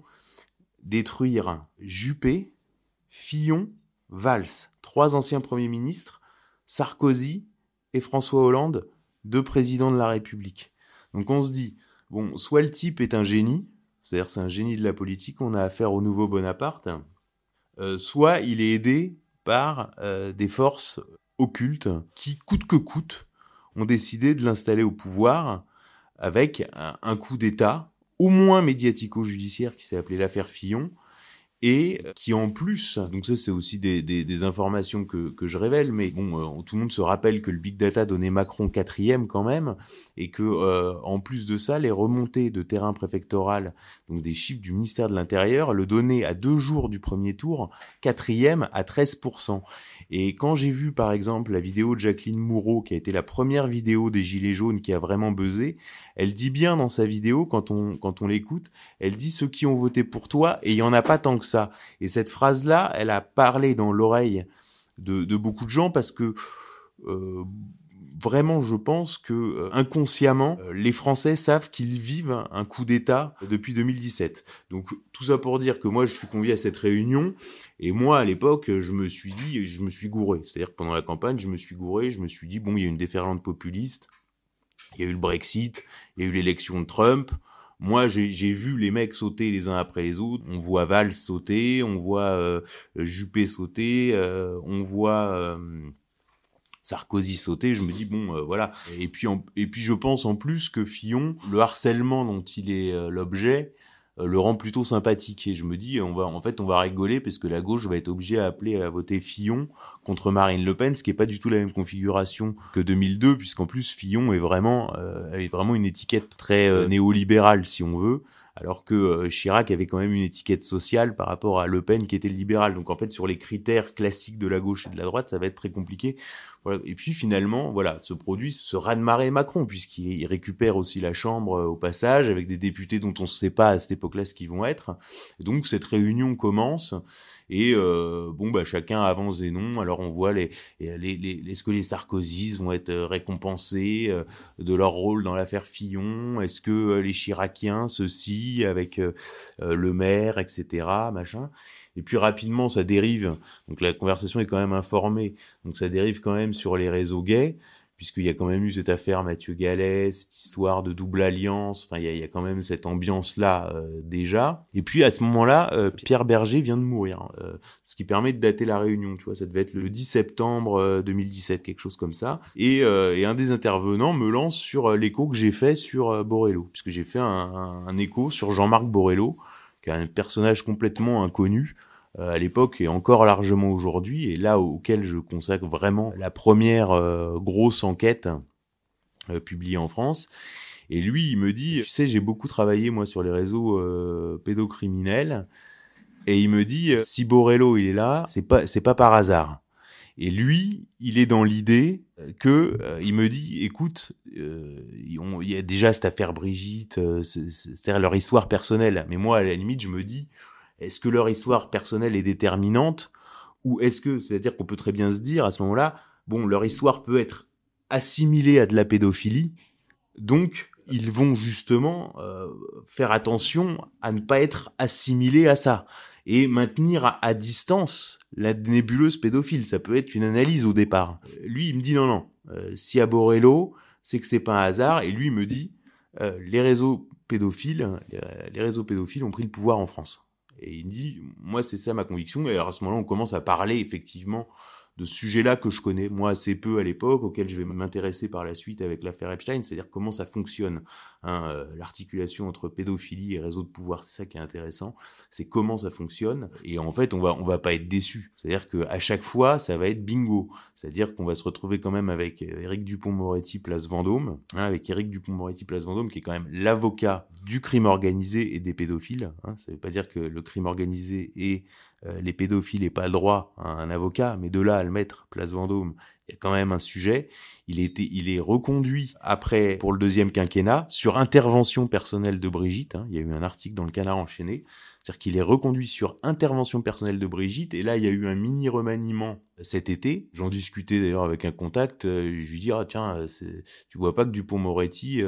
[SPEAKER 2] détruire Juppé, Fillon, Valls, trois anciens premiers ministres, Sarkozy et François Hollande, deux présidents de la République. Donc on se dit, bon, soit le type est un génie, c'est-à-dire c'est un génie de la politique, on a affaire au nouveau Bonaparte, euh, soit il est aidé par euh, des forces occultes qui, coûte que coûte, ont décidé de l'installer au pouvoir avec un coup d'État, au moins médiatico-judiciaire, qui s'est appelé l'affaire Fillon, et qui en plus, donc ça c'est aussi des, des, des, informations que, que je révèle, mais bon, euh, tout le monde se rappelle que le big data donnait Macron quatrième quand même, et que euh, en plus de ça, les remontées de terrain préfectoral, donc des chiffres du ministère de l'Intérieur, le donnaient à deux jours du premier tour quatrième à 13%. Et quand j'ai vu par exemple la vidéo de Jacqueline Moureau, qui a été la première vidéo des Gilets jaunes qui a vraiment buzzé, elle dit bien dans sa vidéo, quand on, quand on l'écoute, elle dit ceux qui ont voté pour toi, et il y en a pas tant que ça. Et cette phrase-là, elle a parlé dans l'oreille de, de, beaucoup de gens parce que euh, vraiment, je pense que euh, inconsciemment, euh, les Français savent qu'ils vivent un coup d'État depuis 2017. Donc tout ça pour dire que moi, je suis convié à cette réunion et moi, à l'époque, je me suis dit, je me suis gouré. C'est-à-dire que pendant la campagne, je me suis gouré, je me suis dit bon, il y a une déferlante populiste, il y a eu le Brexit, il y a eu l'élection de Trump. Moi, j'ai vu les mecs sauter les uns après les autres. On voit Valls sauter, on voit euh, Juppé sauter, on voit Sarkozy sauter, je me dis bon euh, voilà. Et puis et puis je pense en plus que Fillon, le harcèlement dont il est euh, l'objet, euh, le rend plutôt sympathique. Et je me dis on va en fait on va rigoler parce que la gauche va être obligée à appeler à voter Fillon contre Marine Le Pen, ce qui est pas du tout la même configuration que 2002 puisqu'en plus Fillon est vraiment est vraiment une étiquette très néolibérale si on veut alors que Chirac avait quand même une étiquette sociale par rapport à Le Pen qui était libéral. Donc en fait sur les critères classiques de la gauche et de la droite, ça va être très compliqué. Et puis finalement, voilà, se produit ce raz-de-marée Macron, puisqu'il récupère aussi la Chambre euh, au passage, avec des députés dont on ne sait pas à cette époque-là ce qu'ils vont être. Donc cette réunion commence, Et euh, bon, bah chacun avance des noms. Alors on voit les, les, les, est-ce que les Sarkozys vont être récompensés euh, de leur rôle dans l'affaire Fillon? Est-ce que euh, les Chiraciens, ceci avec le maire, etc. Machin? Et puis rapidement, ça dérive. Donc la conversation est quand même informée. Donc ça dérive quand même sur les réseaux gays puisqu'il y a quand même eu cette affaire Mathieu Gallet, cette histoire de double alliance, enfin il y a, il y a quand même cette ambiance-là euh, déjà. Et puis à ce moment-là, euh, Pierre Berger vient de mourir, euh, ce qui permet de dater la réunion, tu vois, ça devait être le 10 septembre 2017, quelque chose comme ça. Et, et, un des intervenants me lance sur l'écho que j'ai fait sur Borello, puisque j'ai fait un, un, un écho sur Jean-Marc Borello, qui est un personnage complètement inconnu, euh, à l'époque et encore largement aujourd'hui, et là auquel je consacre vraiment la première euh, grosse enquête euh, publiée en France. Et lui, il me dit, tu sais, j'ai beaucoup travaillé moi sur les réseaux pédocriminels, et il me dit, si Borello il est là, c'est pas c'est pas par hasard. Et lui, il est dans l'idée que il me dit, écoute, il y a déjà cette affaire Brigitte, c'est-à-dire leur histoire personnelle. Mais moi, à la limite, je me dis, est-ce que leur histoire personnelle est déterminante ou est-ce que, c'est-à-dire qu'on peut très bien se dire à ce moment-là, bon, leur histoire peut être assimilée à de la pédophilie, donc ils vont justement euh, faire attention à ne pas être assimilés à ça et maintenir à, distance la nébuleuse pédophile. Ça peut être une analyse au départ. Lui, il me dit non, non. Euh, si à Borello, c'est que c'est pas un hasard. Et lui il me dit euh, les réseaux pédophiles, les réseaux pédophiles ont pris le pouvoir en France. Et il dit, moi, c'est ça ma conviction. Et alors à ce moment-là, on commence à parler effectivement de ce sujet-là que je connais, moi, assez peu à l'époque, auquel je vais m'intéresser par la suite avec l'affaire Epstein, c'est-à-dire comment ça fonctionne. Hein, euh, L'articulation entre pédophilie et réseau de pouvoir, c'est ça qui est intéressant, c'est comment ça fonctionne. Et en fait, on va, va pas être déçu. C'est-à-dire qu'à chaque fois, ça va être bingo. C'est-à-dire qu'on va se retrouver quand même avec Éric Dupont-Moretti, place Vendôme, hein, avec Éric Dupont-Moretti, place Vendôme, qui est quand même l'avocat du crime organisé et des pédophiles. Hein. Ça veut pas dire que le crime organisé et euh, les pédophiles n'aient pas le droit à un avocat, mais de là à le mettre place Vendôme, il y a quand même un sujet. Il, était, il est reconduit après pour le deuxième quinquennat sur intervention personnelle de Brigitte. Hein. Il y a eu un article dans le Canard enchaîné. C'est-à-dire qu'il est reconduit sur intervention personnelle de Brigitte. Et là, il y a eu un mini remaniement cet été. J'en discutais d'ailleurs avec un contact. Euh, je lui dis, ah tiens, euh, tu vois pas que Dupont-Moretti,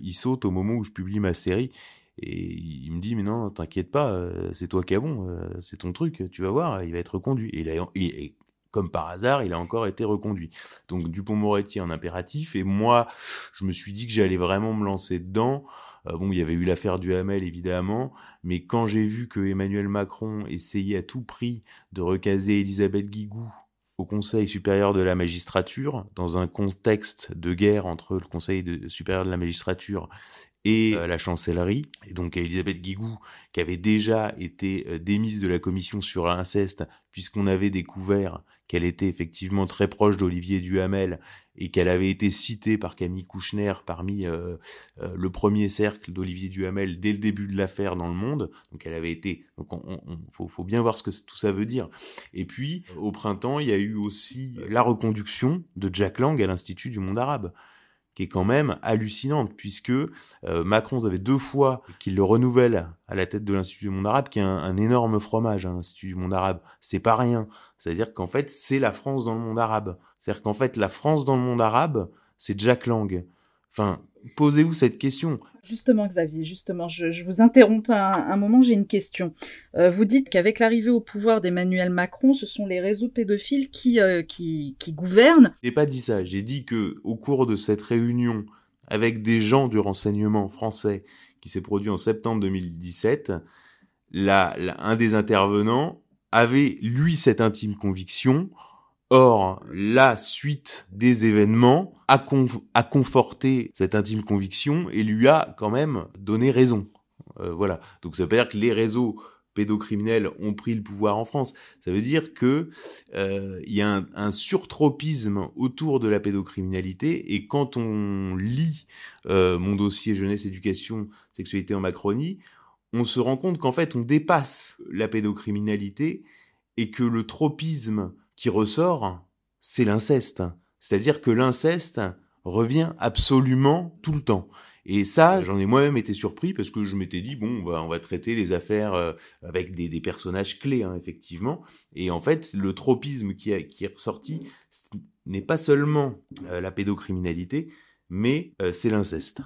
[SPEAKER 2] il saute au moment où je publie ma série? Et il me dit, mais non, t'inquiète pas, euh, c'est toi qui as bon, euh, c'est ton truc, tu vas voir, il va être reconduit. Et, comme par hasard, il a encore été reconduit. Donc Dupont-Moretti en impératif, et moi, je me suis dit que j'allais vraiment me lancer dedans. Euh, bon, il y avait eu l'affaire du Hamel, évidemment, mais quand j'ai vu que Emmanuel Macron essayait à tout prix de recaser Elisabeth Guigou au Conseil supérieur de la magistrature, dans un contexte de guerre entre le Conseil supérieur de la magistrature et euh, la chancellerie. Et donc Elisabeth Guigou, qui avait déjà été euh, démise de la commission sur l'inceste, puisqu'on avait découvert qu'elle était effectivement très proche d'Olivier Duhamel et qu'elle avait été citée par Camille Kouchner parmi euh, le premier cercle d'Olivier Duhamel dès le début de l'affaire dans le monde. Donc elle avait été. Donc on, faut, faut, bien voir ce que tout ça veut dire. Et puis au printemps, il y a eu aussi la reconduction de Jack Lang à l'Institut du monde arabe qui est quand même hallucinante, puisque euh, Macron avait deux fois qu'il le renouvelle à la tête de l'Institut du monde arabe, qui est un, énorme fromage, hein, l'Institut du monde arabe. C'est pas rien. C'est-à-dire qu'en fait, c'est la France dans le monde arabe. C'est-à-dire qu'en fait, la France dans le monde arabe, c'est Jack Lang. Enfin, posez-vous cette question.
[SPEAKER 1] Justement, Xavier, justement, je, vous interromps un, un moment, j'ai une question. Euh, vous dites qu'avec l'arrivée au pouvoir d'Emmanuel Macron, ce sont les réseaux pédophiles qui, euh, qui, qui gouvernent.
[SPEAKER 2] J'ai pas dit ça. J'ai dit que au cours de cette réunion avec des gens du renseignement français qui s'est produit en septembre 2017, la, un des intervenants avait lui cette intime conviction Or, la suite des événements a, conforté cette intime conviction et lui a quand même donné raison. Euh, voilà. Donc ça veut dire que les réseaux pédocriminels ont pris le pouvoir en France. Ça veut dire que euh, y a un, surtropisme autour de la pédocriminalité et quand on lit euh, mon dossier jeunesse, éducation, sexualité en Macronie, on se rend compte qu'en fait on dépasse la pédocriminalité et que le tropisme qui ressort, c'est l'inceste. C'est-à-dire que l'inceste revient absolument tout le temps. Et ça, j'en ai moi-même été surpris parce que je m'étais dit bon, on va, on va traiter les affaires euh, avec des, des, personnages clés, hein, effectivement. Et en fait, le tropisme qui, a, qui est ressorti n'est pas seulement euh, la pédocriminalité, mais euh, c'est l'inceste.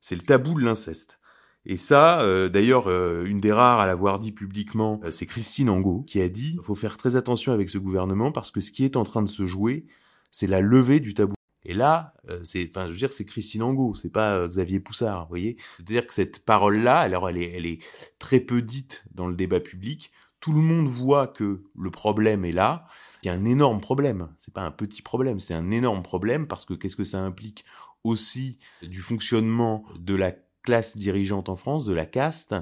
[SPEAKER 2] C'est le tabou de l'inceste. Et ça, euh, d'ailleurs, euh, une des rares à l'avoir dit publiquement, euh, c'est Christine Angot qui a dit faut faire très attention avec ce gouvernement parce que ce qui est en train de se jouer, c'est la levée du tabou. Et là, c'est, enfin, je veux dire, c'est Christine Angot, c'est pas Xavier Poussard, vous voyez. C'est-à-dire que cette parole-là, alors elle est, elle est très peu dite dans le débat public. Tout le monde voit que le problème est là. Il y a un énorme problème. C'est pas un petit problème, c'est un énorme problème parce que qu'est-ce que ça implique aussi du fonctionnement de la classe dirigeante en France, de la caste.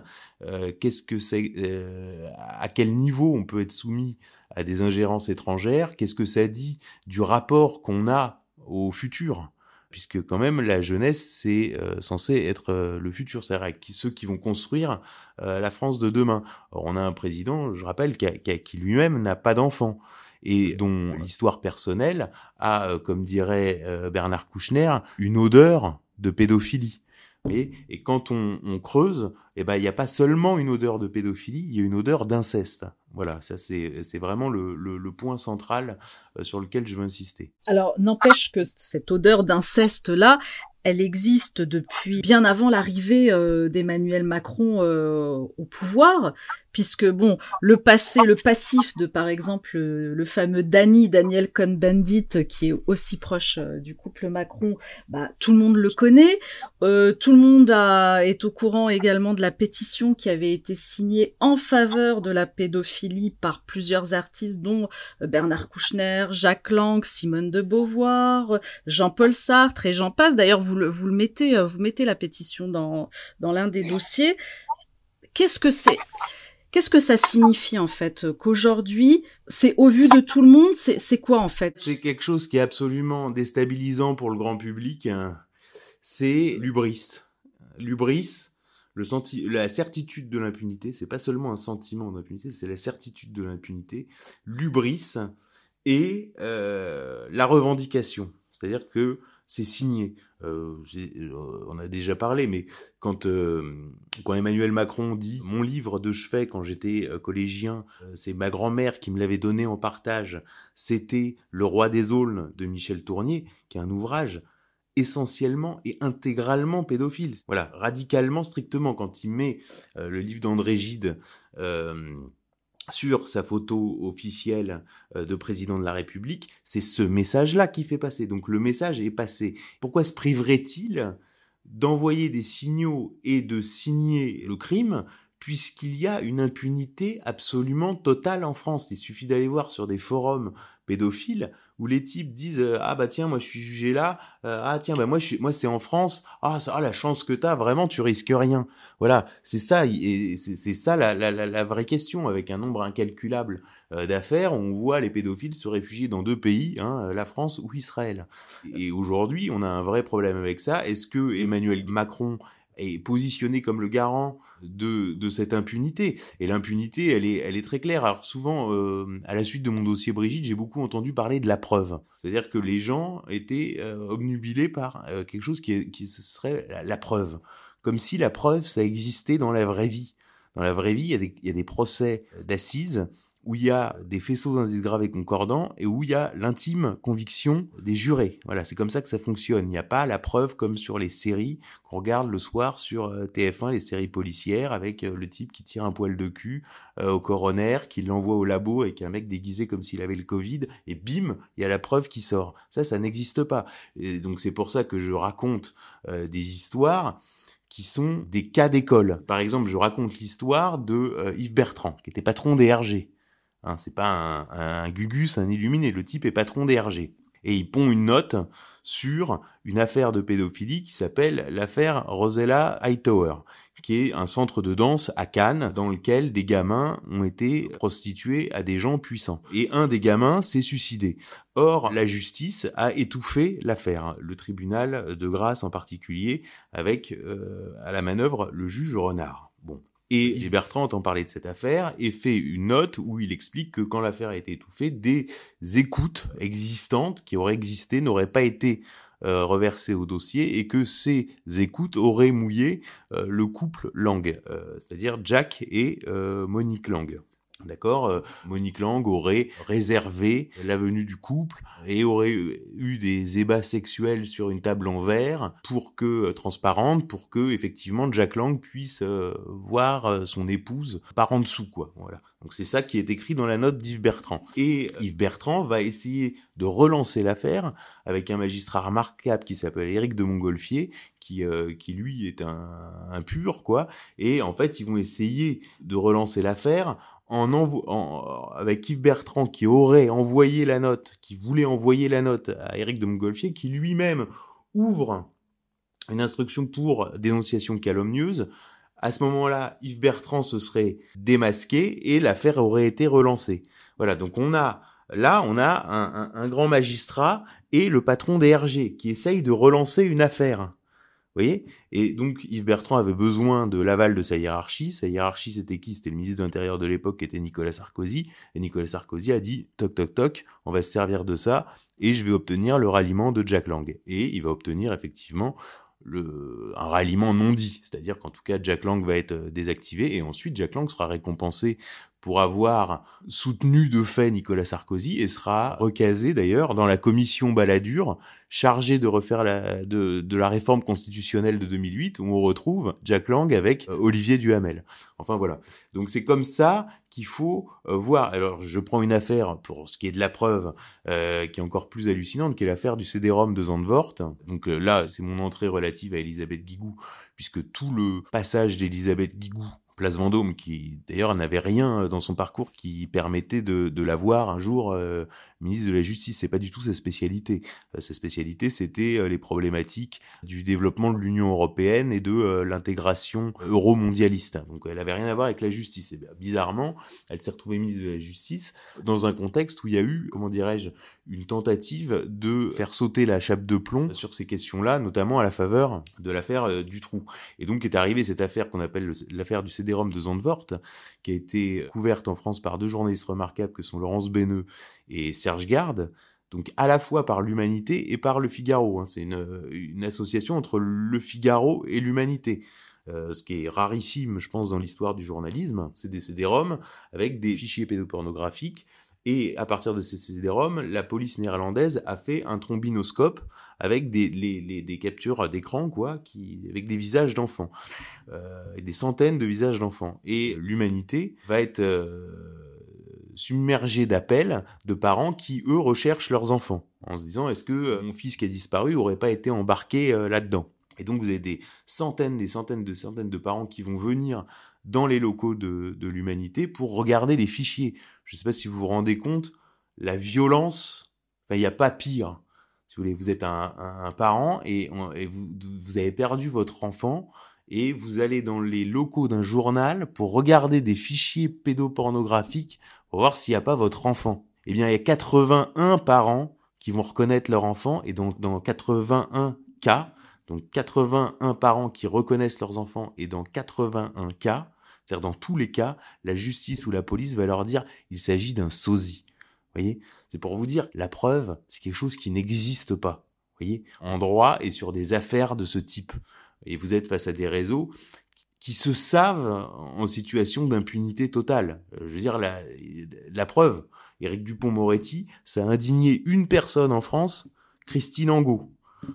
[SPEAKER 2] Euh, Qu'est-ce que c'est euh, À quel niveau on peut être soumis à des ingérences étrangères? Qu'est-ce que ça dit du rapport qu'on a au futur? Puisque quand même la jeunesse c'est euh, censé être euh, le futur, c'est-à-dire ceux qui vont construire euh, la France de demain. Or, on a un président, je rappelle, qui, qui, qui lui-même n'a pas d'enfant et dont l'histoire personnelle a, comme dirait Bernard Kouchner, une odeur de pédophilie. Et, quand on, on creuse, eh ben il n'y a pas seulement une odeur de pédophilie, il y a une odeur d'inceste. Voilà, ça c'est vraiment le, le, point central euh, sur lequel je veux insister.
[SPEAKER 1] Alors n'empêche que cette odeur d'inceste là, elle existe depuis bien avant l'arrivée euh, d'Emmanuel Macron euh, au pouvoir, puisque bon, le passé, le passif de par exemple le, le fameux Danny, Daniel Cohn-Bendit, qui est aussi proche euh, du couple Macron, bah tout le monde le connaît. Euh, tout le monde a, est au courant également de la pétition qui avait été signée en faveur de la pédophilie par plusieurs artistes, dont euh, Bernard Kouchner, Jacques Lang, Simone de Beauvoir, Jean-Paul Sartre et j'en passe. D'ailleurs, vous le, vous le mettez, euh, vous mettez la pétition dans, dans l'un des dossiers. Qu'est-ce que c'est? Qu'est-ce que ça signifie en fait Qu'aujourd'hui, c'est au vu de tout le monde C'est quoi en fait?
[SPEAKER 2] C'est quelque chose qui est absolument déstabilisant pour le grand public. Hein. C'est l'ubris. L'ubris, le senti la certitude de l'impunité, c'est pas seulement un sentiment d'impunité, c'est la certitude de l'impunité. L'ubris et euh, la revendication. C'est-à-dire que c'est signé. Euh, on a déjà parlé, mais quand euh, Emmanuel Macron dit mon livre de chevet quand j'étais euh, collégien, euh, c'est ma grand-mère qui me l'avait donné en partage. C'était Le Roi des Aulnes de Michel Tournier, qui est un ouvrage essentiellement et intégralement pédophile. Voilà, radicalement, strictement, quand il met euh, le livre d'André Gide sur sa photo officielle de président de la République, c'est ce message-là qui fait passer. Donc le message est passé. Pourquoi se priverait-il d'envoyer des signaux et de signer le crime puisqu'il y a une impunité absolument totale en France? Il suffit d'aller voir sur des forums pédophiles où les types disent euh, ah bah tiens moi je suis jugé là. Euh, ah tiens bah moi je suis, moi c'est en France. Ah ça ah, la chance que t'as vraiment tu risques rien voilà c'est ça et c'est ça la, la, la, vraie question. Avec un nombre incalculable euh, d'affaires on voit les pédophiles se réfugier dans deux pays hein, la France ou Israël. Et aujourd'hui on a un vrai problème avec ça. Est-ce que Emmanuel Macron est positionné comme le garant de, de cette impunité. Et l'impunité, elle est, elle est très claire. Alors souvent, euh, à la suite de mon dossier Brigitte, j'ai beaucoup entendu parler de la preuve. C'est-à-dire que les gens étaient euh, obnubilés par euh, quelque chose qui, qui serait la, la, preuve. Comme si la preuve, ça existait dans la vraie vie. Dans la vraie vie, il y a des, il y a des procès d'assises où il y a des faisceaux d'indices graves et concordants et où il y a l'intime conviction des jurés. Voilà, c'est comme ça que ça fonctionne. Il n'y a pas la preuve comme sur les séries qu'on regarde le soir sur euh, TF1, les séries policières, avec euh, le type qui tire un poil de cul euh, au coroner, qui l'envoie au labo avec un mec déguisé comme s'il avait le Covid, et bim, il y a la preuve qui sort. Ça, ça n'existe pas. Et donc c'est pour ça que je raconte des histoires qui sont des cas d'école. Par exemple, je raconte l'histoire de Yves Bertrand, qui était patron des RG. Hein, c'est pas un, un, Gugus, un illuminé. Le type est patron des RG. Et il pond une note sur une affaire de pédophilie qui s'appelle l'affaire Rosella Hightower, qui est un centre de danse à Cannes dans lequel des gamins ont été prostitués à des gens puissants. Et un des gamins s'est suicidé. Or, la justice a étouffé l'affaire, le tribunal de grâce en particulier, avec euh, à la manœuvre le juge Renard. Et Gilles Bertrand entend parler de cette affaire et fait une note où il explique que quand l'affaire a été étouffée, des écoutes existantes qui auraient existé n'auraient pas été euh, reversées au dossier et que ces écoutes auraient mouillé euh, le couple Lang, euh, c'est-à-dire Jack et Monique Lang. D'accord euh, Monique Lang aurait réservé la venue du couple et aurait eu des ébats sexuels sur une table en verre pour que euh, transparente pour que effectivement Jack Lang puisse euh, voir son épouse par en dessous quoi. Voilà. Donc c'est ça qui est écrit dans la note d'Yves Bertrand. Et Yves Bertrand va essayer de relancer l'affaire avec un magistrat remarquable qui s'appelle Éric de Montgolfier qui qui lui est un, un pur quoi et en fait ils vont essayer de relancer l'affaire avec Yves Bertrand qui aurait envoyé la note, qui voulait envoyer la note à Éric de Montgolfier, qui lui-même ouvre une instruction pour dénonciation calomnieuse. À ce moment-là, Yves Bertrand se serait démasqué et l'affaire aurait été relancée. Voilà, donc on a là, on a un, grand magistrat et le patron des RG qui essaye de relancer une affaire Et donc Yves Bertrand avait besoin de l'aval de sa hiérarchie. Sa hiérarchie, c'était qui? C'était le ministre de l'Intérieur de l'époque, qui était Nicolas Sarkozy. Et Nicolas Sarkozy a dit, toc, toc, toc, on va se servir de ça, et je vais obtenir le ralliement de Jack Lang. Et il va obtenir effectivement le, un ralliement non dit, c'est-à-dire qu'en tout cas Jack Lang va être désactivé et ensuite Jack Lang sera récompensé pour avoir soutenu de fait Nicolas Sarkozy et sera recasé d'ailleurs dans la commission Balladur chargée de refaire la, de, de, la réforme constitutionnelle de 2008 où on retrouve Jack Lang avec euh, Olivier Duhamel. Enfin voilà. Donc c'est comme ça qu'il faut euh, voir. Alors je prends une affaire pour ce qui est de la preuve euh, qui est encore plus hallucinante, qui est l'affaire du CD-ROM de Zandvoort. Donc euh, là c'est mon entrée relative à Elisabeth Guigou puisque tout le passage d'Elisabeth Guigou Place Vendôme, qui d'ailleurs n'avait rien dans son parcours qui permettait de, la voir un jour euh, ministre de la Justice. C'est pas du tout sa spécialité. Euh, sa spécialité, c'était euh, les problématiques du développement de l'Union européenne et de euh, l'intégration euro-mondialiste. Donc elle avait rien à voir avec la justice. Et bien, bizarrement, elle s'est retrouvée ministre de la Justice dans un contexte où il y a eu, comment dirais-je, une tentative de faire sauter la chape de plomb sur ces questions-là, notamment à la faveur de l'affaire du trou. Et donc est arrivée cette affaire qu'on appelle l'affaire du De Zandvoort, qui a été couverte en France par deux journalistes remarquables que sont Laurence Benneux et Serge Garde, donc à la fois par l'Humanité et par le Figaro. C'est une, association entre le Figaro et l'Humanité. Ce qui est rarissime, je pense, dans l'histoire du journalisme. C'est des CD-ROM avec des fichiers pédopornographiques et à partir de ces CD-ROM, la police néerlandaise a fait un trombinoscope avec des, captures d'écran, quoi, avec des visages d'enfants, euh, des centaines de visages d'enfants. Et l'humanité va être euh, submergée d'appels de parents qui, eux, recherchent leurs enfants, en se disant, est-ce que euh, mon fils qui a disparu aurait pas été embarqué là-dedans? Et donc vous avez des centaines, des centaines de centaines de parents qui vont venir dans les locaux de l'humanité pour regarder les fichiers. Je ne sais pas si vous vous rendez compte, la violence, il n'y a pas pire. Si vous voulez, vous êtes un, parent et vous, vous, avez perdu votre enfant et vous allez dans les locaux d'un journal pour regarder des fichiers pédopornographiques pour voir s'il n'y a pas votre enfant. Eh bien, il y a 81 parents qui vont reconnaître leur enfant et donc dans 81 cas, donc 81 parents qui reconnaissent leurs enfants et dans 81 cas, c'est-à-dire dans tous les cas, la justice ou la police va leur dire il s'agit d'un sosie. Vous voyez? C'est pour vous dire la preuve, c'est quelque chose qui n'existe pas. Vous voyez En droit et sur des affaires de ce type. Et vous êtes face à des réseaux qui se savent en situation d'impunité totale. Je veux dire, la, la preuve, Éric Dupont-Moretti, ça a indigné une personne en France, Christine Angot.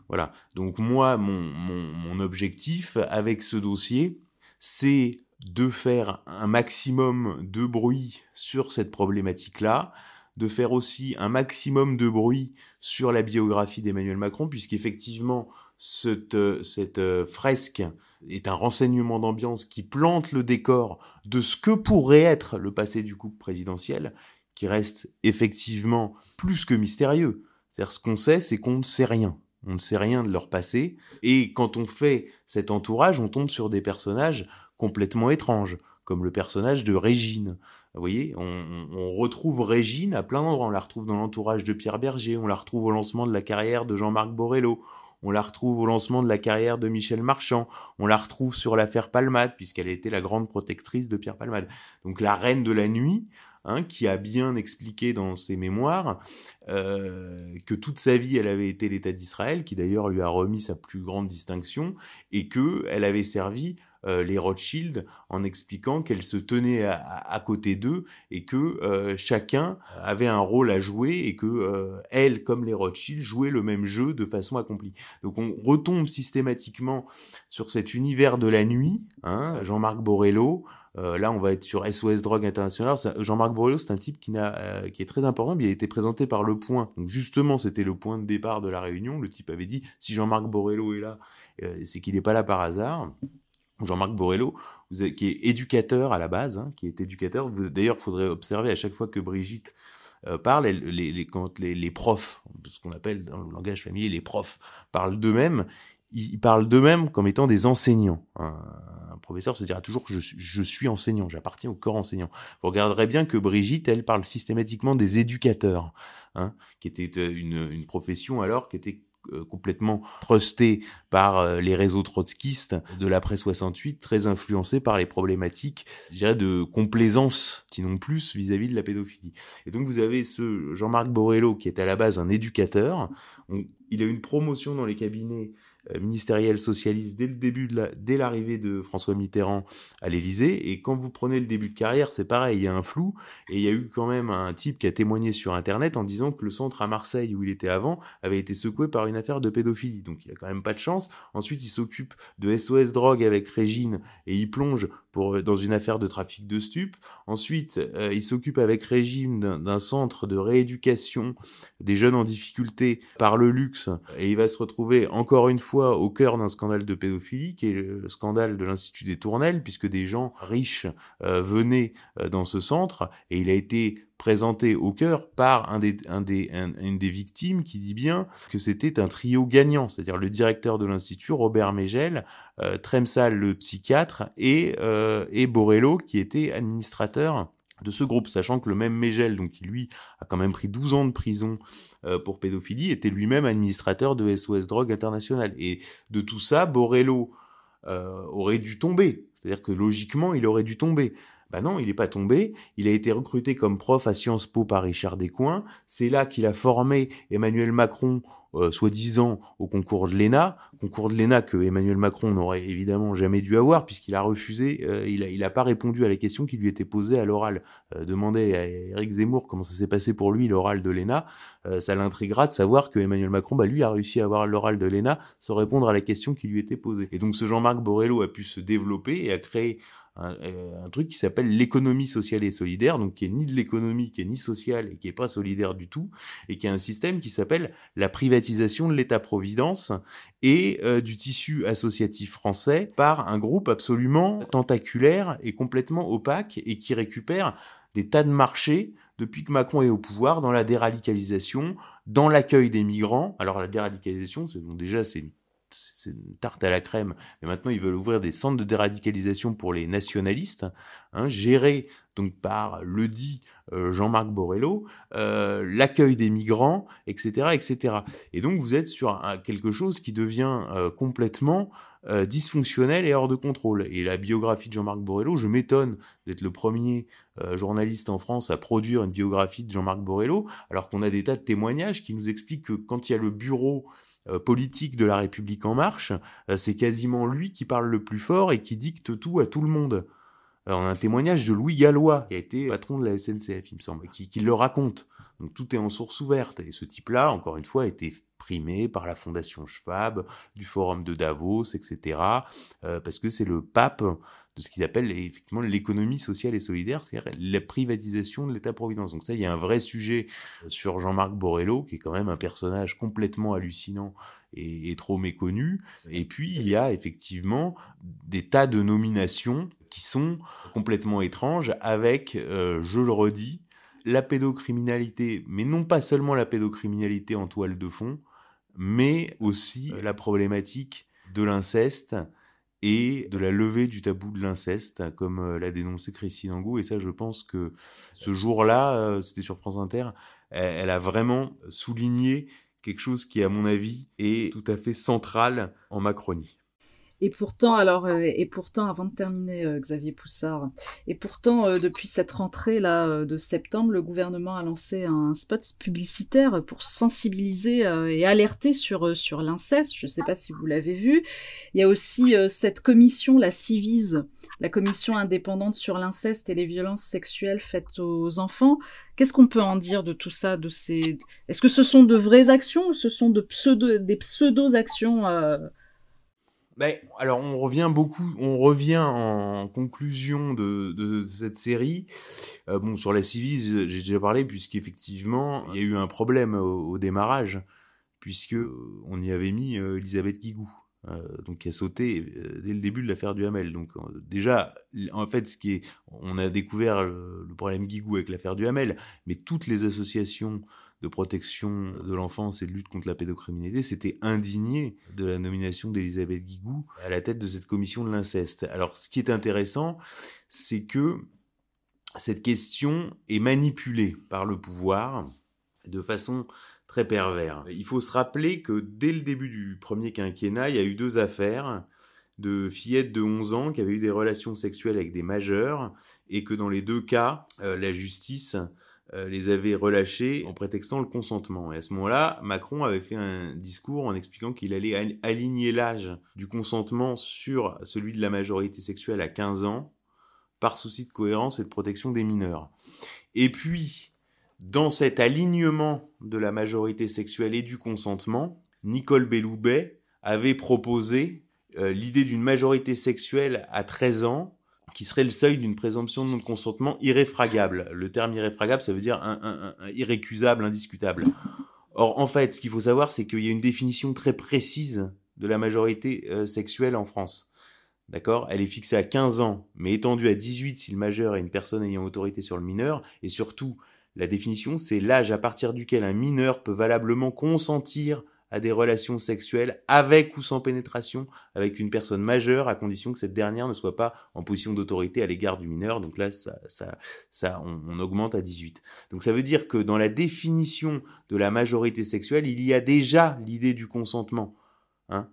[SPEAKER 2] Voilà. Donc moi, mon, mon, mon objectif avec ce dossier, c'est de faire un maximum de bruit sur cette problématique-là, de faire aussi un maximum de bruit sur la biographie d'Emmanuel Macron, puisqu'effectivement, cette, cette fresque est un renseignement d'ambiance qui plante le décor de ce que pourrait être le passé du couple présidentiel, qui reste effectivement plus que mystérieux. C'est-à-dire ce qu'on sait, c'est qu'on ne sait rien. On ne sait rien de leur passé, et quand on fait cet entourage, on tombe sur des personnages complètement étranges, comme le personnage de Régine. Vous voyez, on, on retrouve Régine à plein d'endroits. On la retrouve dans l'entourage de Pierre Berger, on la retrouve au lancement de la carrière de Jean-Marc Borello, on la retrouve au lancement de la carrière de Michel Marchand, on la retrouve sur l'affaire Palmade, puisqu'elle été la grande protectrice de Pierre Palmade. Donc la reine de la nuit, hein, qui a bien expliqué dans ses mémoires euh, que toute sa vie elle avait été l'État d'Israël, qui d'ailleurs lui a remis sa plus grande distinction, et que elle avait servi euh, les Rothschild en expliquant qu'elle se tenait à, côté d'eux et que euh, chacun avait un rôle à jouer et que euh, elle, comme les Rothschild, jouait le même jeu de façon accomplie. Donc on retombe systématiquement sur cet univers de la nuit, hein, Jean-Marc Borello, là, on va être sur SOS Drogue International. Jean-Marc Borello, c'est un type qui, qui est très important, il a été présenté par Le Point. Donc justement, c'était le point de départ de la réunion. Le type avait dit, si Jean-Marc Borello est là, c'est qu'il n'est pas là par hasard. Jean-Marc Borello, qui est éducateur à la base, hein, qui est éducateur. D'ailleurs, il faudrait observer à chaque fois que Brigitte euh, parle, les, quand les, profs, ce qu'on appelle dans le langage familier les profs, parlent d'eux-mêmes, ils, parlent d'eux-mêmes comme étant des enseignants. Un, professeur se dira toujours que je, suis enseignant, j'appartiens au corps enseignant. Vous regarderez bien que Brigitte, elle parle systématiquement des éducateurs, hein, qui était euh, une, une profession alors qui était complètement trusté par euh, les réseaux trotskistes de l'après 68, très influencé par les problématiques, je dirais, de complaisance, sinon plus, vis-à-vis de la pédophilie. Et donc vous avez ce Jean-Marc Borello qui est à la base un éducateur. il a une promotion dans les cabinets euh, ministériel socialiste dès le début de la, dès l'arrivée de François Mitterrand à l'Élysée. Et quand vous prenez le début de carrière, c'est pareil, il y a un flou. Et il y a eu quand même un type qui a témoigné sur Internet en disant que le centre à Marseille où il était avant avait été secoué par une affaire de pédophilie. Donc il a quand même pas de chance. Ensuite, il s'occupe de SOS drogue avec Régine et il plonge pour, dans une affaire de trafic de stupes. Ensuite, euh, il s'occupe avec Régine d'un centre de rééducation des jeunes en difficulté par le luxe. Et il va se retrouver encore une fois au cœur d'un scandale de pédophilie, qui est le scandale de l'Institut des Tournelles, puisque des gens riches euh, venaient euh, dans ce centre, et il a été présenté au cœur par un des, un des, une des victimes qui dit bien que c'était un trio gagnant, c'est-à-dire le directeur de l'Institut, Robert Megel, euh, Tremsal, le psychiatre, et, euh, et Borello, qui était administrateur de ce groupe, sachant que le même Megel, donc qui lui a quand même pris 12 ans de prison euh, pour pédophilie, était lui-même administrateur de SOS Drogue International. Et de tout ça, Borello euh, aurait dû tomber. C'est-à-dire que logiquement, il aurait dû tomber. Ben non, il n'est pas tombé. Il a été recruté comme prof à Sciences Po par Richard Descoings. C'est là qu'il a formé Emmanuel Macron, euh, soi-disant, au concours de l'ENA. Concours de l'ENA que Emmanuel Macron n'aurait évidemment jamais dû avoir puisqu'il a refusé, euh, il n'a il a pas répondu à la question qui lui était posée à l'oral. Euh, demandez à Eric Zemmour comment ça s'est passé pour lui l'oral de l'ENA. Euh, ça l'intriguera de savoir que Emmanuel Macron, bah, lui, a réussi à avoir l'oral de l'ENA sans répondre à la question qui lui était posée. Et donc ce Jean-Marc Borello a pu se développer et a créé un, truc qui s'appelle l'économie sociale et solidaire, donc qui est ni de l'économie, qui est ni sociale et qui est pas solidaire du tout, et qui a un système qui s'appelle la privatisation de l'État-providence et euh, du tissu associatif français par un groupe absolument tentaculaire et complètement opaque et qui récupère des tas de marchés depuis que Macron est au pouvoir dans la déradicalisation, dans l'accueil des migrants. Alors la déradicalisation, c'est bon, déjà c'est c'est une tarte à la crème. Mais maintenant, ils veulent ouvrir des centres de déradicalisation pour les nationalistes, hein, gérés donc par le dit euh, Jean-Marc Borello, euh, l'accueil des migrants, etc., etc. Et donc, vous êtes sur quelque chose qui devient euh, complètement dysfonctionnel et hors de contrôle. Et la biographie de Jean-Marc Borello, je m'étonne d'être le premier journaliste en France à produire une biographie de Jean-Marc Borello, alors qu'on a des tas de témoignages qui nous expliquent que quand il y a le bureau politique de la République en marche, euh, c'est quasiment lui qui parle le plus fort et qui dicte tout à tout le monde. Euh, on a un témoignage de Louis Gallois, qui a été patron de la SNCF, il me semble, qui le raconte. Donc tout est en source ouverte. Et ce type-là, encore une fois, a été primé par la Fondation Schwab, du Forum de Davos, etc. parce que c'est le pape de ce qu'ils appellent effectivement l'économie sociale et solidaire, c'est-à-dire la privatisation de l'État-providence. Donc ça, il y a un vrai sujet euh, sur Jean-Marc Borello, qui est quand même un personnage complètement hallucinant et, trop méconnu. Et puis, il y a effectivement des tas de nominations qui sont complètement étranges, avec, euh, je le redis, la pédocriminalité, mais non pas seulement la pédocriminalité en toile de fond, mais aussi la problématique de l'inceste et de la levée du tabou de l'inceste, comme euh, l'a dénoncé Christine Angot. Et ça, je pense que ce jour-là, euh, c'était sur France Inter, elle, a vraiment souligné quelque chose qui, à mon avis, est tout à fait central en Macronie.
[SPEAKER 1] Et pourtant, alors, euh, et pourtant, avant de terminer, euh, Xavier Poussard, et pourtant, euh, depuis cette rentrée là de septembre, le gouvernement a lancé un spot publicitaire pour sensibiliser et alerter sur sur l'inceste. Je ne sais pas si vous l'avez vu. Il y a aussi cette commission, la Civise, la commission indépendante sur l'inceste et les violences sexuelles faites aux enfants. Qu'est-ce qu'on peut en dire de tout ça, de ces Est-ce que ce sont de vraies actions ou ce sont des pseudo actions
[SPEAKER 2] ben, alors on revient beaucoup, on revient en conclusion de, cette série. Euh, bon, sur la Civise, j'ai déjà parlé puisqu'effectivement il y a eu un problème au, démarrage puisque euh, on y avait mis euh, Elisabeth Guigou. donc qui a sauté dès le début de l'affaire du Hamel. Donc déjà, en fait, ce qui est, on a découvert le, le problème Guigou avec l'affaire du Hamel, mais toutes les associations de protection de l'enfance et de lutte contre la pédocriminalité s'était indigné de la nomination d'Elisabeth Guigou à la tête de cette commission de l'inceste. Alors, ce qui est intéressant, c'est que cette question est manipulée par le pouvoir de façon très perverse. Il faut se rappeler que dès le début du premier quinquennat, il y a eu deux affaires de fillettes de 11 ans qui avaient eu des relations sexuelles avec des majeurs et que dans les deux cas, euh, la justice les avait relâchés en prétextant le consentement. Et à ce moment-là, Macron avait fait un discours en expliquant qu'il allait aligner l'âge du consentement sur celui de la majorité sexuelle à 15 ans, par souci de cohérence et de protection des mineurs. Et puis, dans cet alignement de la majorité sexuelle et du consentement, Nicole Belloubet avait proposé euh, l'idée d'une majorité sexuelle à 13 ans qui serait le seuil d'une présomption de non-consentement irréfragable. Le terme irréfragable, ça veut dire un, irrécusable, indiscutable. Or, en fait, ce qu'il faut savoir, c'est qu'il y a une définition très précise de la majorité euh, sexuelle en France. D'accord? Elle est fixée à 15 ans, mais étendue à 18 si le majeur est une personne ayant autorité sur le mineur. Et surtout, la définition, c'est l'âge à partir duquel un mineur peut valablement consentir à des relations sexuelles avec ou sans pénétration avec une personne majeure à condition que cette dernière ne soit pas en position d'autorité à l'égard du mineur. Donc là, ça, ça, ça on, augmente à 18. Donc ça veut dire que dans la définition de la majorité sexuelle, il y a déjà l'idée du consentement, hein,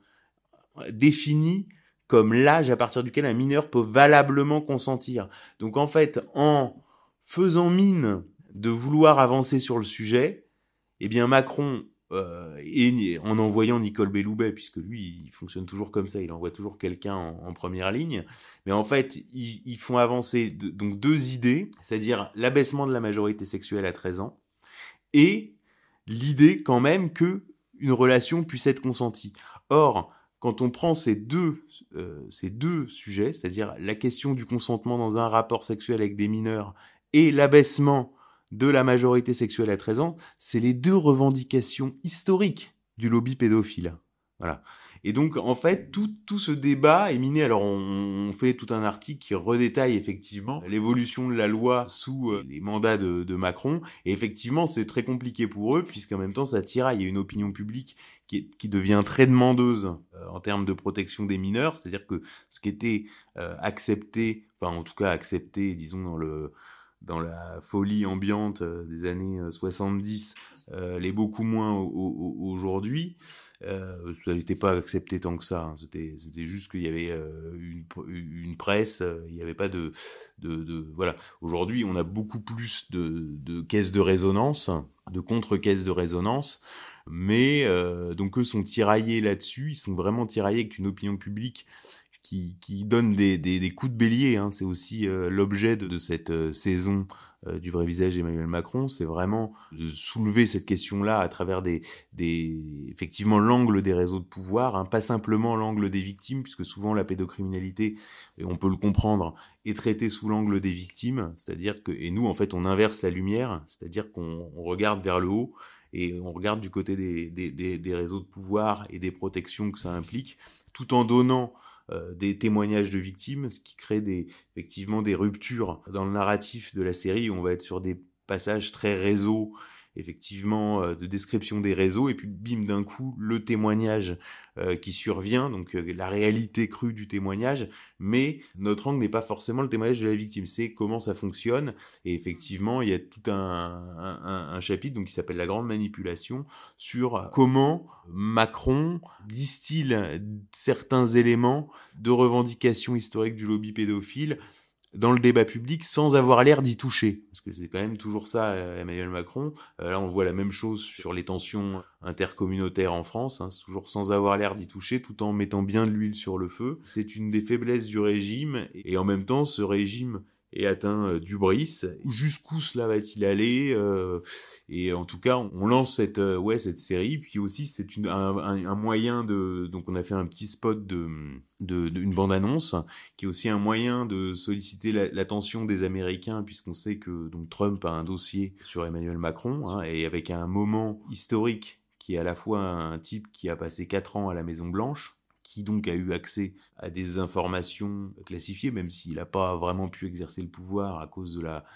[SPEAKER 2] défini comme l'âge à partir duquel un mineur peut valablement consentir. Donc en fait, en faisant mine de vouloir avancer sur le sujet, eh bien Macron euh, et en envoyant Nicole Belloubet, puisque lui, il fonctionne toujours comme ça, il envoie toujours quelqu'un en, première ligne. Mais en fait, ils, font avancer donc deux idées, c'est-à-dire l'abaissement de la majorité sexuelle à 13 ans et l'idée quand même que une relation puisse être consentie. Or, quand on prend ces deux, euh, ces deux sujets, c'est-à-dire la question du consentement dans un rapport sexuel avec des mineurs et l'abaissement de la majorité sexuelle à 13 ans, c'est les deux revendications historiques du lobby pédophile. Voilà. Et donc, en fait, tout, tout ce débat est miné. Alors, on, fait tout un article qui redétaille effectivement l'évolution de la loi sous euh, les mandats de, Macron. Et effectivement, c'est très compliqué pour eux, puisqu'en même temps, ça tiraille. Il y a une opinion publique qui, qui devient très demandeuse euh, en termes de protection des mineurs. C'est-à-dire que ce qui était euh, accepté, enfin, en tout cas accepté, disons, dans le dans la folie ambiante euh, des années 70 euh, euh, l'est beaucoup moins aujourd'hui. Euh, ça n'était pas accepté tant que ça. Hein. C'était, juste qu'il y avait une, presse, il n'y avait pas de voilà. Aujourd'hui, on a beaucoup plus de, de caisses de résonance, de contre-caisses de résonance. Mais donc eux sont tiraillés là-dessus, ils sont vraiment tiraillés avec une opinion publique qui, donne des, coups de bélier. Hein. C'est aussi euh, l'objet de, cette euh, saison euh, du vrai visage d'Emmanuel Macron. C'est vraiment de soulever cette question-là à travers des, effectivement l'angle des réseaux de pouvoir, hein. pas simplement l'angle des victimes, puisque souvent la pédocriminalité, et on peut le comprendre, est traitée sous l'angle des victimes. C'est-à-dire que et nous en fait on inverse la lumière, c'est-à-dire qu'on regarde vers le haut et on regarde du côté des, réseaux de pouvoir et des protections que ça implique, tout en donnant euh, des témoignages de victimes, ce qui crée des, effectivement des ruptures dans le narratif de la série. on va être sur des passages très réseau effectivement euh, de description des réseaux et puis bim d'un coup le témoignage euh, qui survient donc euh, la réalité crue du témoignage mais notre angle n'est pas forcément le témoignage de la victime c'est comment ça fonctionne. Et effectivement il y a tout un, un, un chapitre donc qui s'appelle la grande manipulation sur comment Macron distille certains éléments de revendication historique du lobby pédophile dans le débat public sans avoir l'air d'y toucher. Parce que c'est quand même toujours ça, euh, Emmanuel Macron. Euh, là, on voit la même chose sur les tensions intercommunautaires en France, hein, toujours sans avoir l'air d'y toucher, tout en mettant bien de l'huile sur le feu. C'est une des faiblesses du régime, et en même temps, ce régime et atteint euh, du bris. Jusqu'où cela va-t-il aller euh, Et en tout cas, on lance cette euh, ouais cette série. Puis aussi, c'est un, moyen de donc on a fait un petit spot de de, une bande annonce qui est aussi un moyen de solliciter l'attention des Américains puisqu'on sait que donc Trump a un dossier sur Emmanuel Macron hein, et avec un moment historique qui est à la fois un type qui a passé quatre ans à la Maison Blanche qui donc a eu accès à des informations classifiées, même s'il n'a pas vraiment pu exercer le pouvoir à cause de la,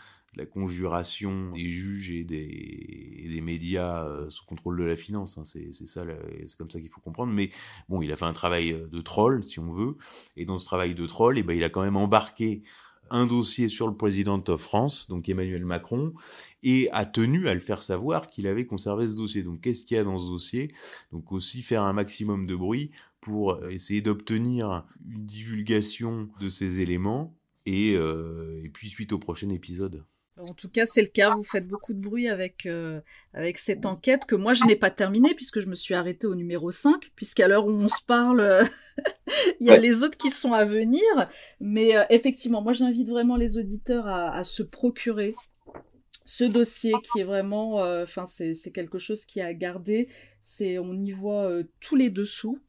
[SPEAKER 2] conjuration des juges et des, médias euh, sous contrôle de la finance. Hein. C'est ça, c'est comme ça qu'il faut comprendre. Mais bon, il a fait un travail euh, de troll, si on veut, et dans ce travail de troll, eh ben, il a quand même embarqué un dossier sur le président de France, donc Emmanuel Macron, et a tenu à le faire savoir qu'il avait conservé ce dossier. Donc qu'est-ce qu'il y a dans ce dossier? Donc aussi faire un maximum de bruit pour euh, essayer d'obtenir une divulgation de ces éléments. Et, euh, et puis suite au prochain épisode.
[SPEAKER 1] En tout cas, c'est le cas. Vous faites beaucoup de bruit avec, euh, avec cette enquête que moi, je n'ai pas terminée puisque je me suis arrêtée au numéro 5, puisqu'à l'heure où on se parle, <laughs> il y a les autres qui sont à venir. Mais effectivement, moi, j'invite vraiment les auditeurs à, à, se procurer ce dossier qui est vraiment, enfin, c'est quelque chose qui a gardé. C'est, on y voit tous les dessous.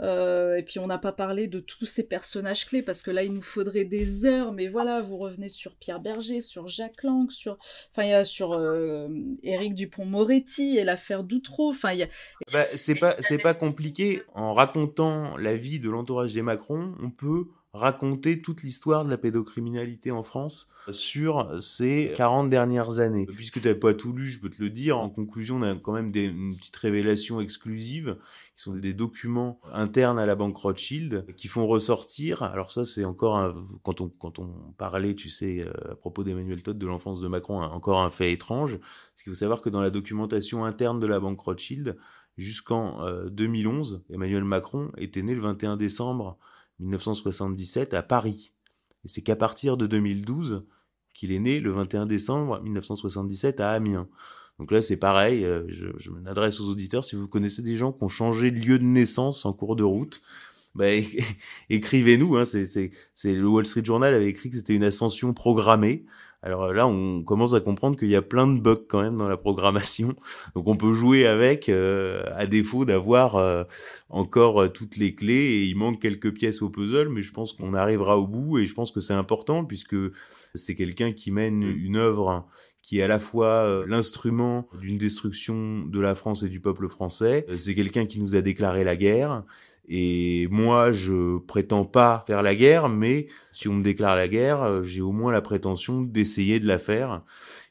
[SPEAKER 1] Euh, et puis on n'a pas parlé de tous ces personnages clés parce que là il nous faudrait des heures, mais voilà, vous revenez sur Pierre Berger, sur Jacques Lang, sur, enfin il y a sur euh, Éric Dupont-Moretti et l'affaire Doutreau. Enfin y a.
[SPEAKER 2] Bah, c'est pas c'est pas compliqué en racontant la vie de l'entourage des Macron, on peut raconter toute l'histoire de la pédocriminalité en France sur ces 40 dernières années. Puisque tu n'avais pas tout lu, je peux te le dire. En conclusion, on a quand même des, une petite révélation exclusive qui sont des documents internes à la banque Rothschild qui font ressortir. Alors ça, c'est encore un, quand on quand on parlait, tu sais, euh, à propos d'Emmanuel Todd de l'enfance de Macron, encore un fait étrange. Parce qu'il faut savoir que dans la documentation interne de la banque Rothschild, jusqu'en 2011, euh, Emmanuel Macron était né le 21 décembre 1977 à Paris. Et c'est qu'à partir de 2012 qu'il est né le 21 décembre 1977 à Amiens. Donc là, c'est pareil, euh, je, je m'adresse aux auditeurs, si vous connaissez des gens qui ont changé de lieu de naissance en cours de route, bah, écrivez-nous. Hein, c'est, le Wall Street Journal avait écrit que c'était une ascension programmée. Alors euh, là, on commence à comprendre qu'il y a plein de bugs quand même dans la programmation. <laughs> Donc on peut jouer avec, euh, à défaut d'avoir euh, encore toutes les clés. Et il manque quelques pièces au puzzle, mais je pense qu'on arrivera au bout. Et je pense que c'est important puisque c'est quelqu'un qui mène une œuvre qui est à la fois l'instrument d'une destruction de la France et du peuple français. C'est quelqu'un qui nous a déclaré la guerre. Et moi, je prétends pas faire la guerre, mais si on me déclare la guerre, euh, j'ai au moins la prétention d'essayer de la faire.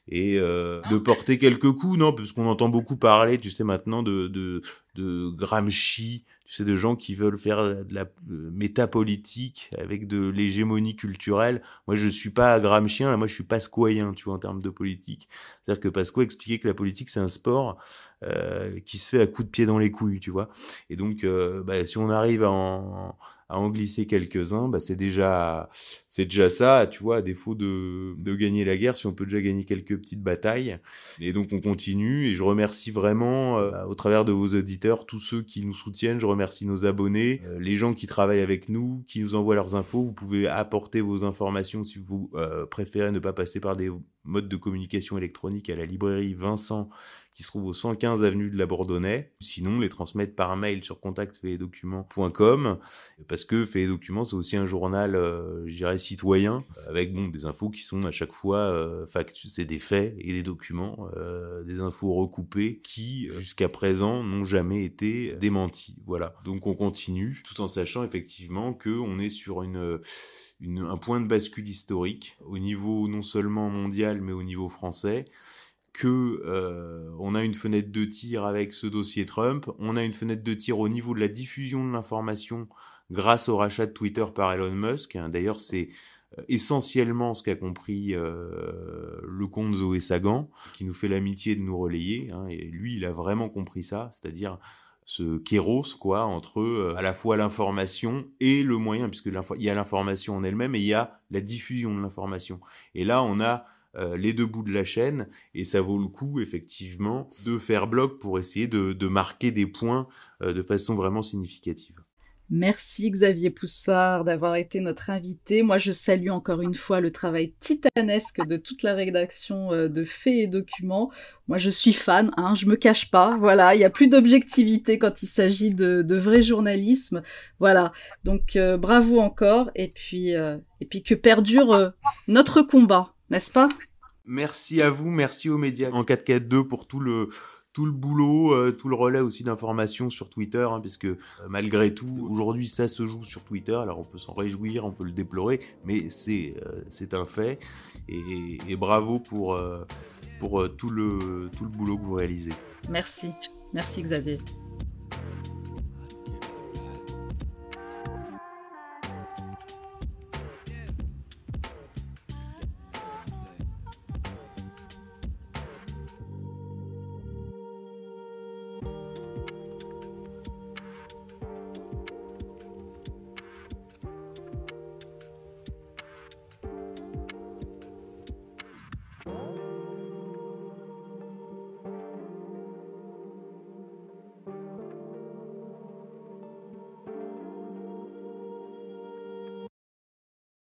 [SPEAKER 2] Et euh, de porter quelques coups, non, parce qu'on entend beaucoup parler, tu sais, maintenant de, de, de Gramsci, c'est de gens qui veulent faire de la euh, métapolitique avec de l'hégémonie culturelle. Moi, je suis pas Gramscien, là, moi, je suis pascoyen, tu vois, en termes de politique. C'est-à-dire que Pasco expliquait que la politique, c'est un sport euh, qui se fait à coups de pied dans les couilles, tu vois. Et donc, euh, bah, si on arrive en, à en glisser quelques-uns, bah c'est déjà c'est déjà ça, tu vois, à défaut de, de gagner la guerre, si on peut déjà gagner quelques petites batailles. Et donc on continue et je remercie vraiment euh, au travers de vos auditeurs tous ceux qui nous soutiennent, je remercie nos abonnés, euh, les gens qui travaillent avec nous, qui nous envoient leurs infos, vous pouvez apporter vos informations si vous euh, préférez ne pas passer par des modes de communication électronique à la librairie Vincent qui se trouve au 115 avenue de la Bourdonnais. Sinon, les transmettre par mail sur contactfaitdocuments.com parce que Fait Documents, c'est aussi un journal, euh, je dirais, citoyen avec bon, des infos qui sont à chaque fois euh, c'est des faits et des documents, euh, des infos recoupées qui, jusqu'à présent, n'ont jamais été démenties. Voilà. Donc on continue tout en sachant effectivement que on est sur une une, un point de bascule historique au niveau non seulement mondial mais au niveau français que euh, on a une fenêtre de tir avec ce dossier Trump, on a une fenêtre de tir au niveau de la diffusion de l'information grâce au rachat de Twitter par Elon Musk. Hein. D'ailleurs, c'est euh, essentiellement ce qu'a compris euh, le comte Zoé Sagan, qui nous fait l'amitié de nous relayer. Hein, et lui, il a vraiment compris ça, c'est-à-dire ce kéros, quoi, entre euh, à la fois l'information et le moyen, puisque il y a l'information en elle-même et il y a la diffusion de l'information. Et là, on a les deux bouts de la chaîne, et ça vaut le coup, effectivement, de faire bloc pour essayer de, marquer des points de façon vraiment significative.
[SPEAKER 1] Merci Xavier Poussard d'avoir été notre invité. Moi, je salue encore une fois le travail titanesque de toute la rédaction euh, de Faits et Documents. Moi, je suis fan, hein, je me cache pas. Voilà, il n'y a plus d'objectivité quand il s'agit de, vrai journalisme. Voilà, donc euh, bravo encore. Et puis, euh, et puis que perdure notre combat, n'est-ce pas?
[SPEAKER 2] Merci à vous, merci aux médias. En 442 pour tout le tout le boulot, euh, tout le relais aussi d'informations sur Twitter, hein, puisque euh, malgré tout, aujourd'hui ça se joue sur Twitter, alors on peut s'en réjouir, on peut le déplorer, mais c'est euh, c'est un fait, et, et bravo pour, pour tout, le, tout le boulot que vous réalisez.
[SPEAKER 1] Merci, merci Xavier.